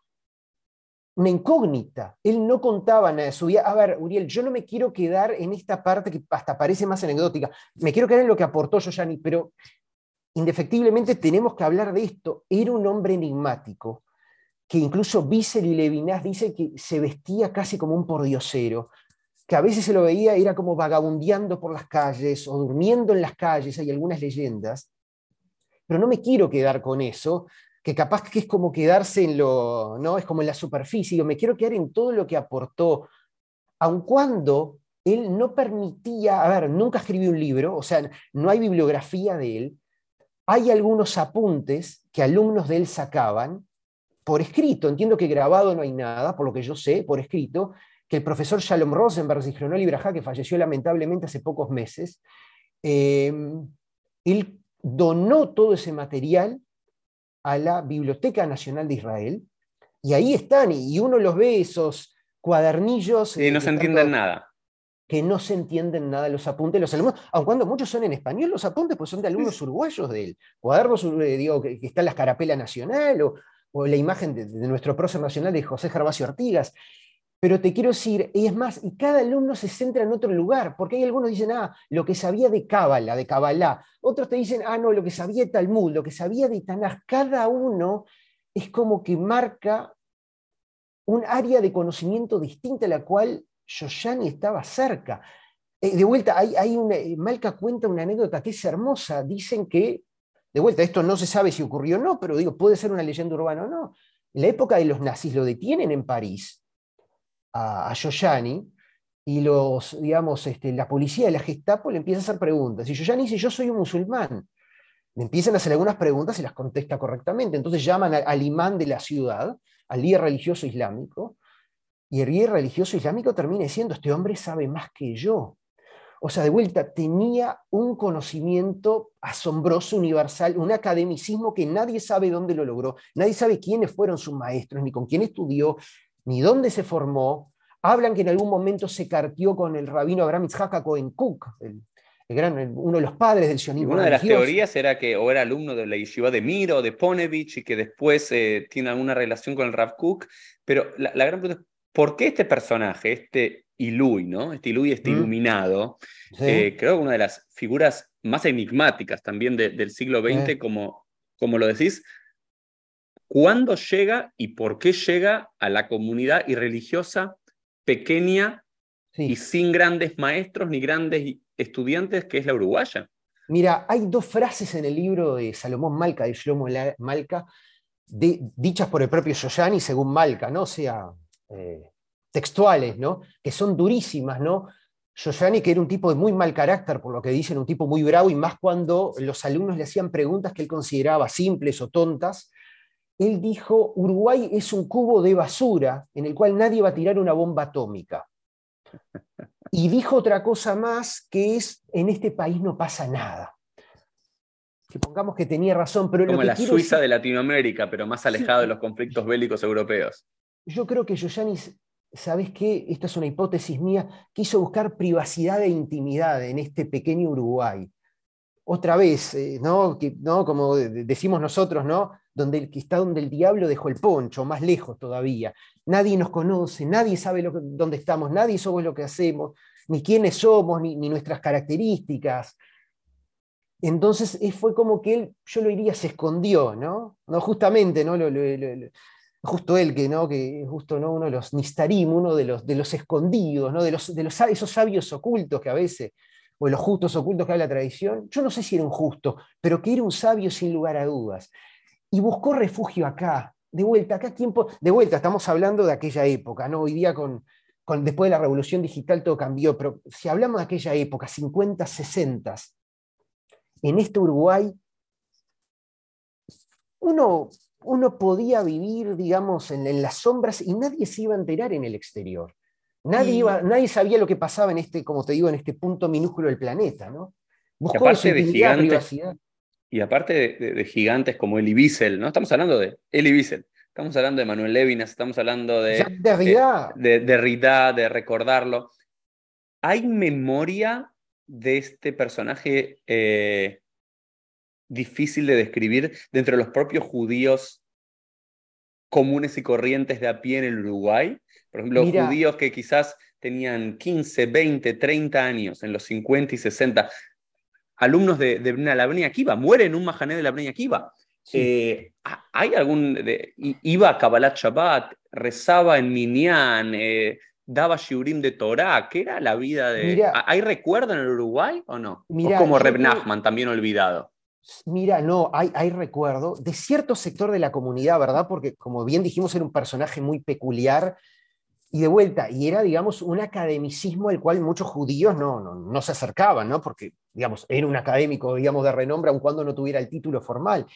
una incógnita. Él no contaba nada de su vida. A ver, Uriel, yo no me quiero quedar en esta parte que hasta parece más anecdótica. Me quiero quedar en lo que aportó Yoyani, pero indefectiblemente tenemos que hablar de esto. Era un hombre enigmático, que incluso Vícer y Levinas dice que se vestía casi como un pordiosero, que a veces se lo veía, era como vagabundeando por las calles o durmiendo en las calles, hay algunas leyendas. Pero no me quiero quedar con eso, que capaz que es como quedarse en lo, ¿no? Es como en la superficie, yo me quiero quedar en todo lo que aportó, aun cuando él no permitía, a ver, nunca escribió un libro, o sea, no hay bibliografía de él, hay algunos apuntes que alumnos de él sacaban por escrito, entiendo que grabado no hay nada, por lo que yo sé, por escrito, que el profesor Shalom Rosenberg, Zichronol Ibrahá, que falleció lamentablemente hace pocos meses, eh, él donó todo ese material a la Biblioteca Nacional de Israel, y ahí están, y uno los ve, esos cuadernillos. Y no se entienden nada. Que no se entienden nada los apuntes de los alumnos, aun cuando muchos son en español, los apuntes pues son de alumnos uruguayos del cuadernos, eh, digo, que, está la escarapela nacional, o, la imagen de, nuestro prócer nacional de José Gervasio Artigas. Pero te quiero decir, y es más, y cada alumno se centra en otro lugar, porque hay algunos que dicen, ah, lo que sabía de Cábala, de Kabbalah, otros te dicen, ah, no, lo que sabía de Talmud, lo que sabía de Tanaj, cada uno es como que marca un área de conocimiento distinta a la cual Yoshani estaba cerca. Eh, de vuelta, hay, hay una, eh, Malca cuenta una anécdota que es hermosa, dicen que, de vuelta, esto no se sabe si ocurrió o no, pero digo, puede ser una leyenda urbana o no. En la época de los nazis lo detienen en París, a, Yoyani y los, digamos, este, la policía de la Gestapo le empieza a hacer preguntas. Y Yoyani dice, yo soy un musulmán. Le empiezan a hacer algunas preguntas y las contesta correctamente. Entonces llaman al, imán de la ciudad, al líder religioso islámico, y el líder religioso islámico termina diciendo, este hombre sabe más que yo. O sea, de vuelta, tenía un conocimiento asombroso, universal, un academicismo que nadie sabe dónde lo logró, nadie sabe quiénes fueron sus maestros, ni con quién estudió, ni dónde se formó. Hablan que en algún momento se cartió con el rabino Abraham Itzhak Cohen Cook, el, gran, uno de los padres del sionismo. Una de las teorías era que o era alumno de la yeshiva de Miro o de Ponevich y que después eh, tiene alguna relación con el Rav Cook. Pero la, gran pregunta es, ¿por qué este personaje, este Ilui, ¿no? este Ilui, este mm. iluminado, eh, creo que una de las figuras más enigmáticas también del siglo XX, como, como lo decís, ¿Cuándo llega y por qué llega a la comunidad irreligiosa pequeña y sin grandes maestros ni grandes estudiantes que es la uruguaya? Mira, hay dos frases en el libro de Salomón Malca, de Shlomo Malca, dichas por el propio Yoyani según Malca, ¿no? O sea, eh, textuales, ¿no? Que son durísimas, ¿no? Yoyani, que era un tipo de muy mal carácter, por lo que dicen, un tipo muy bravo, y más cuando los alumnos le hacían preguntas que él consideraba simples o tontas, él dijo, Uruguay es un cubo de basura en el cual nadie va a tirar una bomba atómica. Y dijo otra cosa más, que es, en este país no pasa nada. supongamos que tenía razón, pero Como lo que la Suiza de Latinoamérica, pero más alejado de los conflictos bélicos europeos. yo creo que Yoyanis, ¿sabes qué? Esta es una hipótesis mía, quiso buscar privacidad e intimidad en este pequeño Uruguay. Otra vez, eh, ¿no? Que, ¿no? Como de- decimos nosotros, ¿no? Donde el está donde el diablo dejó el poncho, más lejos todavía. Nadie nos conoce, nadie sabe dónde estamos, nadie sabe lo que hacemos, ni quiénes somos, ni, nuestras características. Entonces eh, fue como que él, yo lo diría, se escondió, ¿no? no justamente, ¿no? Lo- lo- justo él, que, ¿no? que justo ¿no? uno de los Nistarim, uno de los, de los escondidos, ¿no? de, los, de los, esos sabios ocultos que a veces, o los justos ocultos que habla la tradición, yo no sé si era un justo, pero que era un sabio sin lugar a dudas. Y buscó refugio acá, de vuelta, acá tiempo, de vuelta, estamos hablando de aquella época, ¿no? Hoy día con, con, después de la revolución digital todo cambió, pero si hablamos de aquella época, 50, 60, en este Uruguay, uno, uno podía vivir, digamos, en, en, las sombras y nadie se iba a enterar en el exterior. Nadie, Y- iba, nadie sabía lo que pasaba en este, como te digo, en este punto minúsculo del planeta, ¿no? Buscó aparte de gigantes- privacidad. Y aparte de, de- de gigantes como Elie Wiesel, ¿no? Estamos hablando de Elie Wiesel, estamos hablando de Manuel Levinas, estamos hablando de, Derrida, de, de Derrida, de recordarlo. ¿Hay memoria de este personaje eh, difícil de describir dentro de los propios judíos comunes y corrientes de a pie en el Uruguay? Por ejemplo, Mira. judíos que quizás tenían 15, 20, 30 años en los 50 y 60, alumnos de, de la Avenida Kiva, mueren en un majané de la Avenida Kiva. sí. Eh, ¿Hay algún... de- iba a Kabbalat Shabbat, rezaba en Minyan, eh, daba shiurim de Torah? ¿Qué era la vida de...? ¿Hay recuerdo en el Uruguay o no? Mira, o como Reb Nachman, también olvidado. Mira, no, hay, hay recuerdo de cierto sector de la comunidad, ¿verdad? Porque, como bien dijimos, era un personaje muy peculiar y de vuelta, y era, digamos, un academicismo al cual muchos judíos no, no, no se acercaban, ¿no? Porque, digamos, era un académico, digamos, de renombre, aun cuando no tuviera el título formal.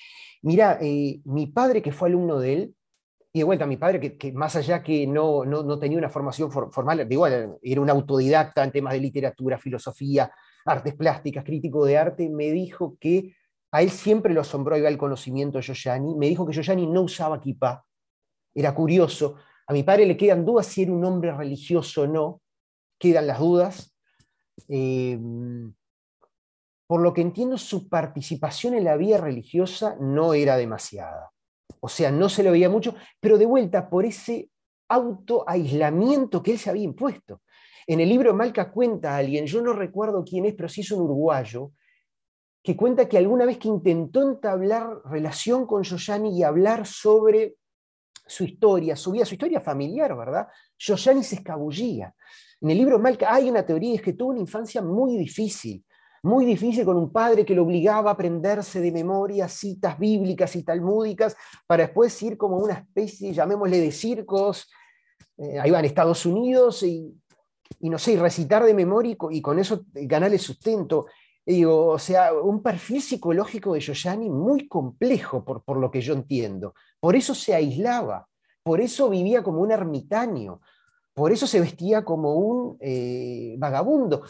Mira, eh, mi padre, que fue alumno de él, y de vuelta, mi padre, que, más allá que no, no, no tenía una formación for- formal, igual, era un autodidacta en temas de literatura, filosofía, artes plásticas, crítico de arte, me dijo que a él siempre lo asombró iba el conocimiento de Yoyani. Me dijo que Yoyani no usaba kippah. Era curioso. A mi padre le quedan dudas si era un hombre religioso o no. Quedan las dudas. Eh, por lo que entiendo, su participación en la vida religiosa no era demasiada. O sea, no se lo veía mucho, pero de vuelta por ese autoaislamiento que él se había impuesto. En el libro Malca cuenta a alguien, yo no recuerdo quién es, pero sí es un uruguayo, que cuenta que alguna vez que intentó entablar relación con Yoyani y hablar sobre su historia, su vida, su historia familiar, ¿verdad? Yoyani se escabullía. En el libro Malca hay una teoría, es que tuvo una infancia muy difícil, muy difícil con un padre que lo obligaba a aprenderse de memoria citas bíblicas y talmúdicas para después ir como una especie, llamémosle, de circos, eh, ahí va en Estados Unidos y, y no sé, recitar de memoria y con, eso ganarle sustento. Digo, o sea, un perfil psicológico de Yoyani muy complejo por, por lo que yo entiendo. Por eso se aislaba, por eso vivía como un ermitaño, por eso se vestía como un eh, vagabundo.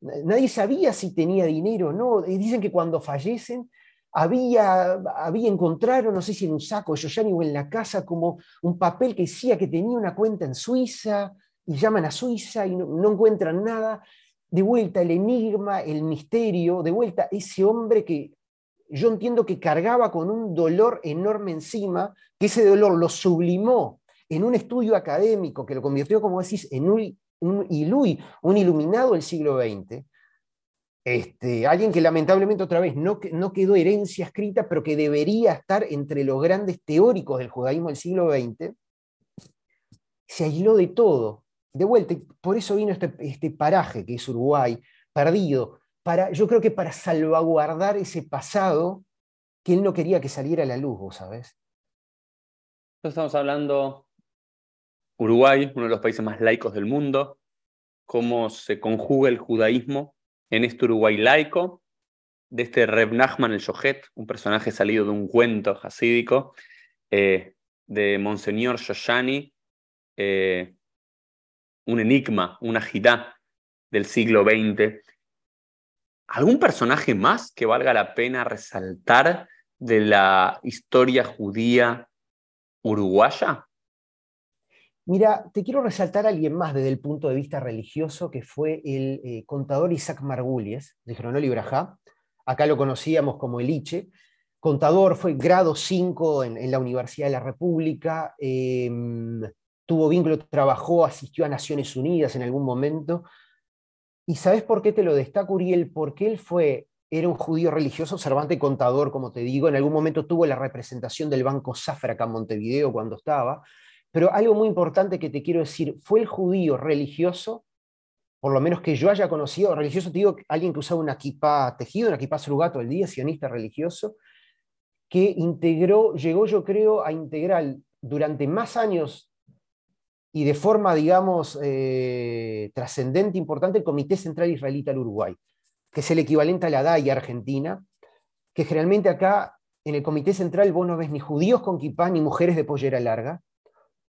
Nadie sabía si tenía dinero o no. Y dicen que cuando fallecen había, había encontraron, no sé si en un saco de Yoyani o en la casa, como un papel que decía que tenía una cuenta en Suiza y llaman a Suiza y no, no encuentran nada de vuelta el enigma, el misterio, de vuelta ese hombre que yo entiendo que cargaba con un dolor enorme encima, que ese dolor lo sublimó en un estudio académico que lo convirtió, como decís, en un, un un iluminado del siglo XX. Este, alguien que lamentablemente otra vez no, no quedó herencia escrita, pero que debería estar entre los grandes teóricos del judaísmo del siglo XX, se aisló de todo, de vuelta, por eso vino este, este paraje que es Uruguay, perdido, para, yo creo que para salvaguardar ese pasado que él no quería que saliera a la luz, vos sabés. Estamos hablando Uruguay, uno de los países más laicos del mundo, cómo se conjuga el judaísmo en este Uruguay laico, de este Reb Nachman el Yohet, un personaje salido de un cuento hasídico, eh, de Monseñor Yoshani, eh, un enigma, una agitá del siglo XX. ¿Algún personaje más que valga la pena resaltar de la historia judía uruguaya? Mira, te quiero resaltar a alguien más desde el punto de vista religioso, que fue el eh, contador Isaac Margulies, de Cronoli Brajá. Acá lo conocíamos como Eliche. Contador, fue grado 5 en, la Universidad de la República, em, tuvo vínculo, trabajó, asistió a Naciones Unidas en algún momento. ¿Y sabes por qué te lo destaco, Uriel? Porque él fue, era un judío religioso, observante contador, como te digo. En algún momento tuvo la representación del Banco Zafra acá en Montevideo cuando estaba pero algo muy importante que te quiero decir, fue el judío religioso, por lo menos que yo haya conocido, religioso te digo, alguien que usaba una equipa tejido, una equipa surgato el día, sionista religioso, que integró, llegó yo creo a integrar durante más años y de forma, digamos, eh, trascendente, importante, el Comité Central Israelita del Uruguay, que es el equivalente a la DAI argentina, que generalmente acá en el Comité Central vos no ves ni judíos con kipá ni mujeres de pollera larga,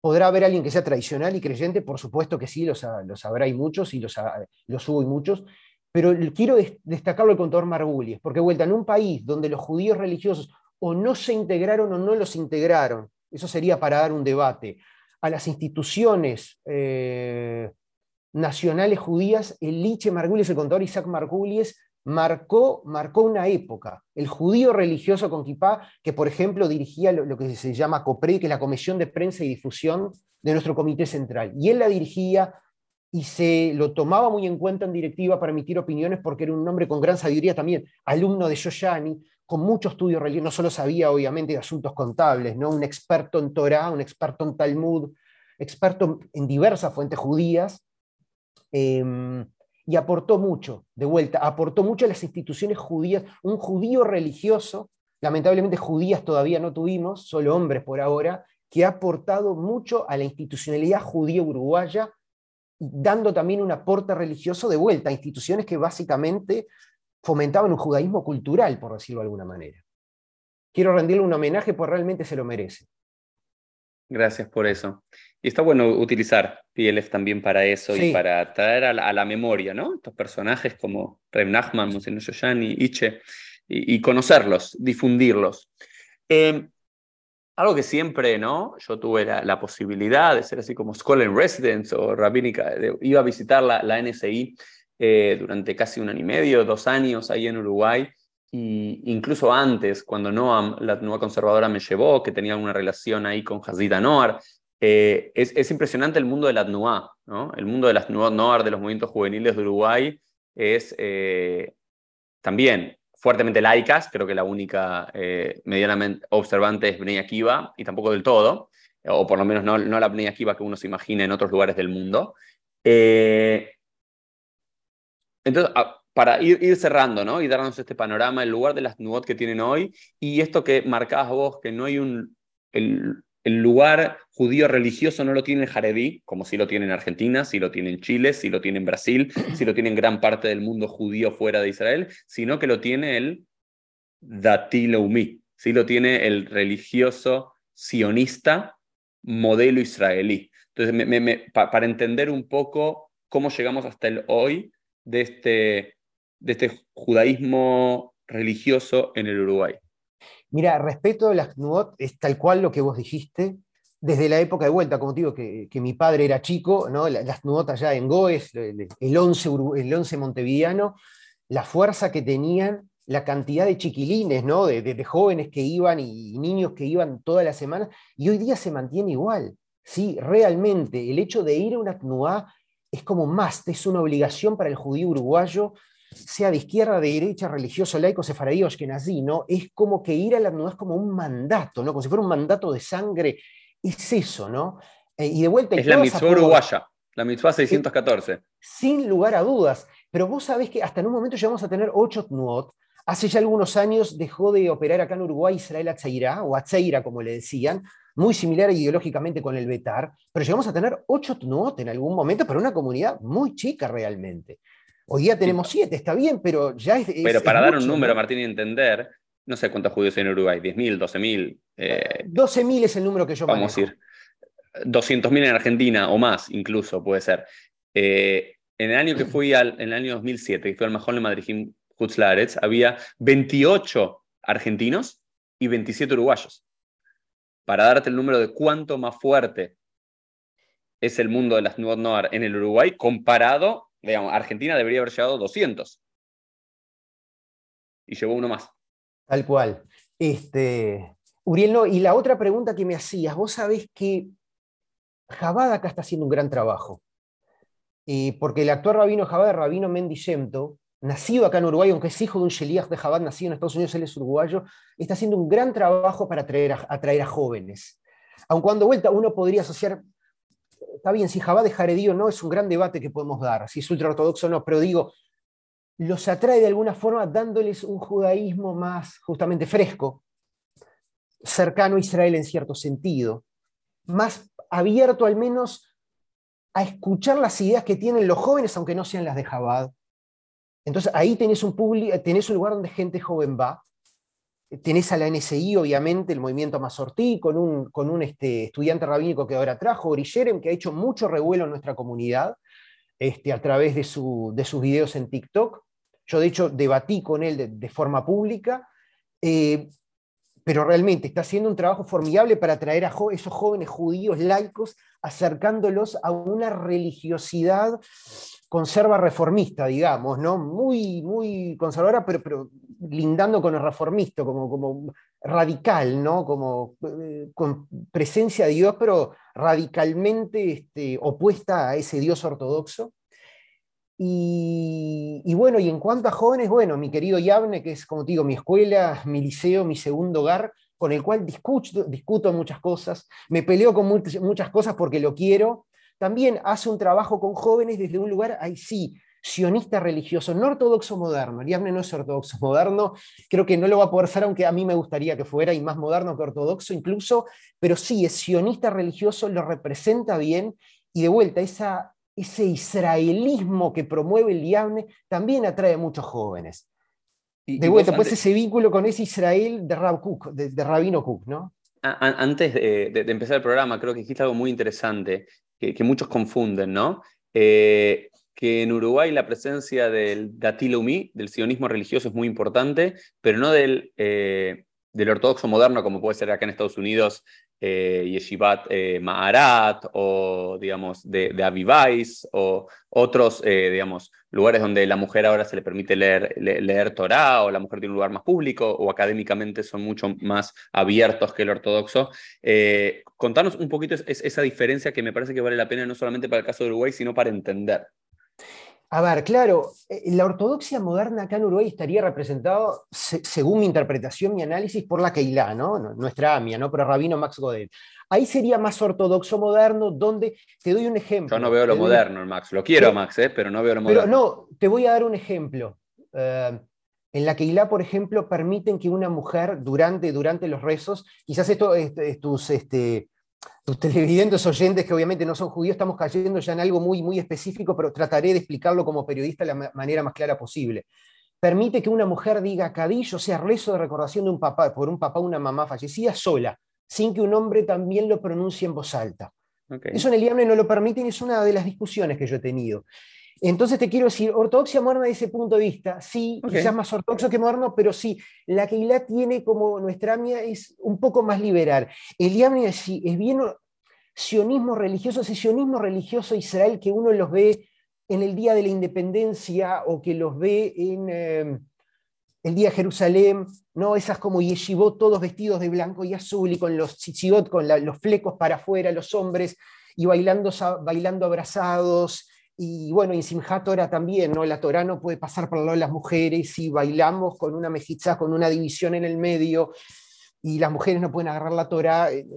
¿Podrá haber alguien que sea tradicional y creyente? Por supuesto que sí, los, los habrá y muchos, y los, los hubo y muchos, pero quiero destacarlo el contador Margulies, porque vuelta en un país donde los judíos religiosos o no se integraron o no los integraron, eso sería para dar un debate, a las instituciones eh, nacionales judías, el Liche Margulies, el contador Isaac Margulies, marcó, marcó una época. El judío religioso con kipá, que por ejemplo dirigía lo, que se llama COPRE, que es la Comisión de Prensa y Difusión de nuestro Comité Central. Y él la dirigía y se lo tomaba muy en cuenta en directiva para emitir opiniones porque era un hombre con gran sabiduría también, alumno de Shoshani, con mucho estudio religioso, no solo sabía obviamente de asuntos contables, ¿no? un experto en Torah, un experto en Talmud, experto en diversas fuentes judías. Em, y aportó mucho, de vuelta, aportó mucho a las instituciones judías, un judío religioso, lamentablemente judías todavía no tuvimos, solo hombres por ahora, que ha aportado mucho a la institucionalidad judía uruguaya, dando también un aporte religioso de vuelta a instituciones que básicamente fomentaban un judaísmo cultural, por decirlo de alguna manera. Quiero rendirle un homenaje, pues realmente se lo merece. Gracias por eso. Y está bueno utilizar PLF también para eso y para traer a la, memoria, ¿no? Estos personajes como Reb Nachman, Monsignor Shoshani, Iche, y, conocerlos, difundirlos. Em, algo que siempre, ¿no? Yo tuve la, posibilidad de ser así como Scholar in Residence o rabínica, iba a visitar la, la NSI eh, durante casi un año y medio, dos años ahí en Uruguay, y incluso antes, cuando Noam, la nueva conservadora, me llevó, que tenía una relación ahí con Hazida Noar, eh, es, impresionante el mundo de la TNUA, ¿no? El mundo de las Noar, de los movimientos juveniles de Uruguay, es eh, también fuertemente laicas, creo que la única eh, medianamente observante es Bnei Akiva, y tampoco del todo, o por lo menos no, no la Bnei Akiva que uno se imagina en otros lugares del mundo. entonces, para ir, cerrando ¿no? y darnos este panorama, el lugar de las NUOT que tienen hoy, y esto que marcabas vos, que no hay un... El, el lugar judío religioso no lo tiene el jaredí, como si lo tiene en Argentina, si lo tiene en Chile, si lo tiene en Brasil, [CLEARS THROAT] si lo tiene en gran parte del mundo judío fuera de Israel, sino que lo tiene el dati leumi, si lo tiene el religioso sionista modelo israelí. Entonces, para entender un poco cómo llegamos hasta el hoy de este, de este judaísmo religioso en el Uruguay. Mira, respecto a las NUOT, es tal cual lo que vos dijiste, desde la época de vuelta, como te digo, que, mi padre era chico, ¿no? las NUOT allá en Goes, el 11, el 11 montevideano, la fuerza que tenían, la cantidad de chiquilines, ¿no? de, jóvenes que iban y, niños que iban toda la semana, y hoy día se mantiene igual. Sí, realmente, el hecho de ir a una TNUA es como más, es una obligación para el judío uruguayo sea de izquierda, de derecha, religioso, laico, sefaradí o ¿no? Es como que ir a la es como un mandato, ¿no? Como si fuera un mandato de sangre. Es eso, ¿no? Eh, y de vuelta... Es la mitzvah uruguaya, la mitzvah 614. sin lugar a dudas. Pero vos sabés que hasta en un momento llegamos a tener ocho tnuot. Hace ya algunos años dejó de operar acá en Uruguay Israel Atzeira, o Atzeira como le decían, muy similar ideológicamente con el Betar, pero llegamos a tener ocho tnuot en algún momento, pero una comunidad muy chica realmente. Hoy día tenemos siete, está bien, pero ya es. pero para dar un número, Martín, y entender, no sé cuántos judíos hay en Uruguay, 10.000, 12.000. Eh, 12.000 es el número que yo Vamos a ir. 200.000 en Argentina o más, incluso, puede ser. Eh, en el año que fui, al, en el año 2007, que fui al Majón de Madrid Hutzlaretz, había 28 argentinos y 27 uruguayos. Para darte el número de cuánto más fuerte es el mundo de las Nuevas Noir en el Uruguay, comparado, digamos, Argentina debería haber llegado 200. Y llevó uno más. Tal cual. Este, Uriel, no, y la otra pregunta que me hacías, vos sabés que Jabad acá está haciendo un gran trabajo. Porque el actual rabino Jabad, rabino Mendicento, nacido acá en Uruguay, aunque es hijo de un Sheliach de Jabad, nacido en Estados Unidos, él es uruguayo, está haciendo un gran trabajo para atraer a, atraer a jóvenes. Aun cuando vuelta uno podría asociar, está bien, si Jabad es jaredí o no, es un gran debate que podemos dar, si es ultraortodoxo o no, pero digo, los atrae de alguna forma dándoles un judaísmo más justamente fresco, cercano a Israel en cierto sentido, más abierto al menos a escuchar las ideas que tienen los jóvenes, aunque no sean las de Jabad. Entonces ahí tenés un, tenés un lugar donde gente joven va. Tenés a la NSI, obviamente, el movimiento Mazortí, con un, con un este, estudiante rabínico que ahora trajo, Oriyerem, que ha hecho mucho revuelo en nuestra comunidad este, a través de, su, de sus videos en TikTok. Yo, de hecho, debatí con él de, forma pública. Eh, pero realmente está haciendo un trabajo formidable para atraer a esos jóvenes judíos laicos, acercándolos a una religiosidad conserva reformista, digamos, ¿no? Muy, muy conservadora, pero lindando con el reformista, como, como radical, ¿no? Como eh, con presencia de Dios, pero radicalmente este, opuesta a ese Dios ortodoxo. Y, bueno, y en cuanto a jóvenes, bueno, mi querido Yavne, que es, como te digo, mi escuela, mi liceo, mi segundo hogar, con el cual discuto, discuto muchas cosas, me peleo con muchas, cosas porque lo quiero, también hace un trabajo con jóvenes desde un lugar, ahí sí, sionista religioso, no ortodoxo moderno. Yavne no es ortodoxo moderno, creo que no lo va a poder ser, aunque a mí me gustaría que fuera, y más moderno que ortodoxo incluso, pero sí, es sionista religioso, lo representa bien, y de vuelta, esa ese israelismo que promueve el Liabne también atrae a muchos jóvenes. de vuelta, pues ese vínculo con ese Israel de, Rab de, Rabino Cook, ¿no? Antes de, empezar el programa, creo que dijiste algo muy interesante, que, muchos confunden, ¿no? Eh, que en Uruguay la presencia del datilumi, del sionismo religioso, es muy importante, pero no del, eh, del ortodoxo moderno, como puede ser acá en Estados Unidos, eh, Yeshivat eh, Ma'arat o, digamos, de, de Avivais o otros, eh, digamos, lugares donde la mujer ahora se le permite leer, leer Torah o la mujer tiene un lugar más público o académicamente son mucho más abiertos que el ortodoxo. Contanos un poquito esa diferencia que me parece que vale la pena no solamente para el caso de Uruguay, sino para entender. A ver, claro, eh, la ortodoxia moderna acá en Uruguay estaría representado, según mi interpretación, mi análisis, por la Keilah, ¿no? Nuestra AMIA, ¿no? Pero Rabino Max Godet. Ahí sería más ortodoxo moderno, donde te doy un ejemplo. Yo no veo lo moderno, Max. Lo quiero, Max, ¿eh? pero no veo lo moderno. Pero no, te voy a dar un ejemplo. Eh, en la Keilah, por ejemplo, permiten que una mujer durante, durante los rezos, quizás esto es, tus este, tus televidentes oyentes que obviamente no son judíos, estamos cayendo ya en algo muy, muy específico, pero trataré de explicarlo como periodista de la manera más clara posible. Permite que una mujer diga cadillo, o sea, rezo de recordación de un papá, por un papá o una mamá fallecida sola, sin que un hombre también lo pronuncie en voz alta. Eso en el IAMNE no lo permiten es una de las discusiones que yo he tenido. Entonces te quiero decir, ortodoxia moderna de ese punto de vista, sí, quizás más ortodoxo que moderno, pero sí, la Keilah tiene como nuestra AMIA es un poco más liberal. El IAMNE es, es bien sionismo religioso, ese sionismo religioso Israel que uno los ve en el Día de la Independencia o que los ve en em, el Día de Jerusalén, ¿no? esas como yeshivot todos vestidos de blanco y azul y con los con los flecos para afuera, los hombres, y bailando, bailando abrazados, y bueno, en Simchat Torah también, ¿no? La Torah no puede pasar por el lado de las mujeres y bailamos con una mejizá, con una división en el medio, y las mujeres no pueden agarrar la Torah. Eh,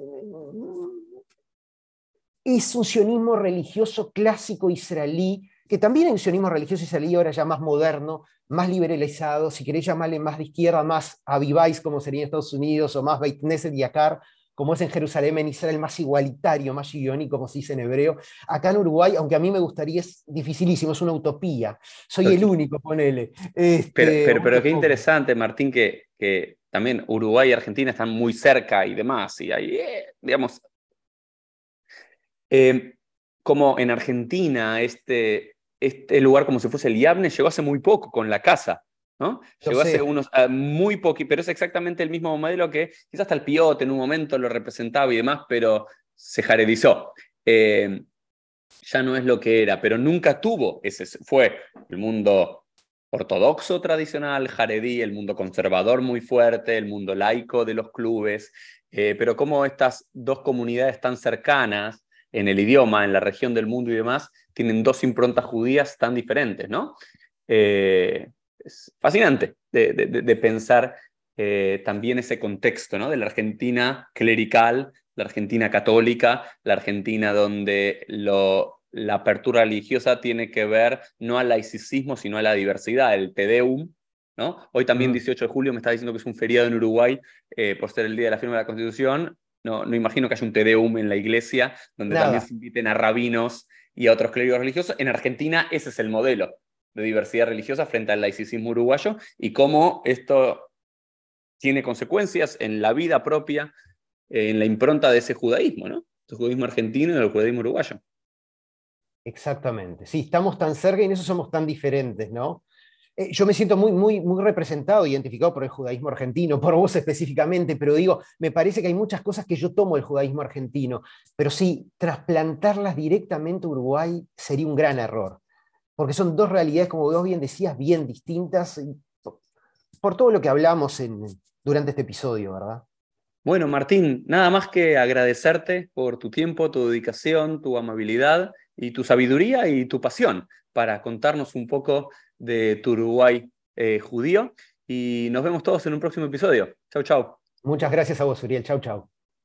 es un sionismo religioso clásico israelí, que también hay un sionismo religioso israelí ahora ya más moderno, más liberalizado, si queréis llamarle más de izquierda, más aviváis como sería en Estados Unidos, o más Beit Knesset y Akar, como es en Jerusalén, en Israel, más igualitario, más iónico, como se dice en hebreo. Acá en Uruguay, aunque a mí me gustaría, es dificilísimo, es una utopía. Soy el único, ponele. Este, pero, pero, qué interesante, Martín, que, que también Uruguay y Argentina están muy cerca y demás, y ahí, eh, digamos, eh, como en Argentina, este, este lugar como si fuese el Yabne llegó hace muy poco con la casa, ¿no? Llegó hace unos muy poquitos, pero es exactamente el mismo modelo que quizás hasta el Piote en un momento lo representaba y demás, pero se jaredizó. Eh, ya no es lo que era, pero nunca tuvo ese, fue el mundo ortodoxo tradicional, jaredí, el mundo conservador muy fuerte, el mundo laico de los clubes, eh, pero como estas dos comunidades tan cercanas en el idioma, en la región del mundo y demás, tienen dos improntas judías tan diferentes, ¿no? Eh, es fascinante de, pensar eh, también ese contexto, ¿no? De la Argentina clerical, la Argentina católica, la Argentina donde la apertura religiosa tiene que ver no al laicismo, sino a la diversidad, el Tedeum, ¿no? Hoy también, 18 de julio, me está diciendo que es un feriado en Uruguay eh, por ser el día de la firma de la Constitución. No, no imagino que haya un Tedeum en la iglesia donde también se inviten a rabinos y a otros clérigos religiosos. En Argentina ese es el modelo de diversidad religiosa frente al laicismo uruguayo y cómo esto tiene consecuencias en la vida propia, en la impronta de ese judaísmo, ¿no? El judaísmo argentino y el judaísmo uruguayo. Exactamente. Sí, estamos tan cerca y en eso somos tan diferentes, ¿no? Eh, yo me siento muy, muy, muy representado, identificado por el judaísmo argentino, por vos específicamente, pero digo, me parece que hay muchas cosas que yo tomo del judaísmo argentino, pero sí, trasplantarlas directamente a Uruguay sería un gran error, porque son dos realidades, como vos bien decías, bien distintas, por todo lo que hablamos en, durante este episodio, ¿verdad? Bueno, Martín, nada más que agradecerte por tu tiempo, tu dedicación, tu amabilidad y tu sabiduría y tu pasión para contarnos un poco de tu Uruguay eh, judío. Y nos vemos todos en un próximo episodio. Chau, chau. Muchas gracias a vos, Uriel. Chau, chau.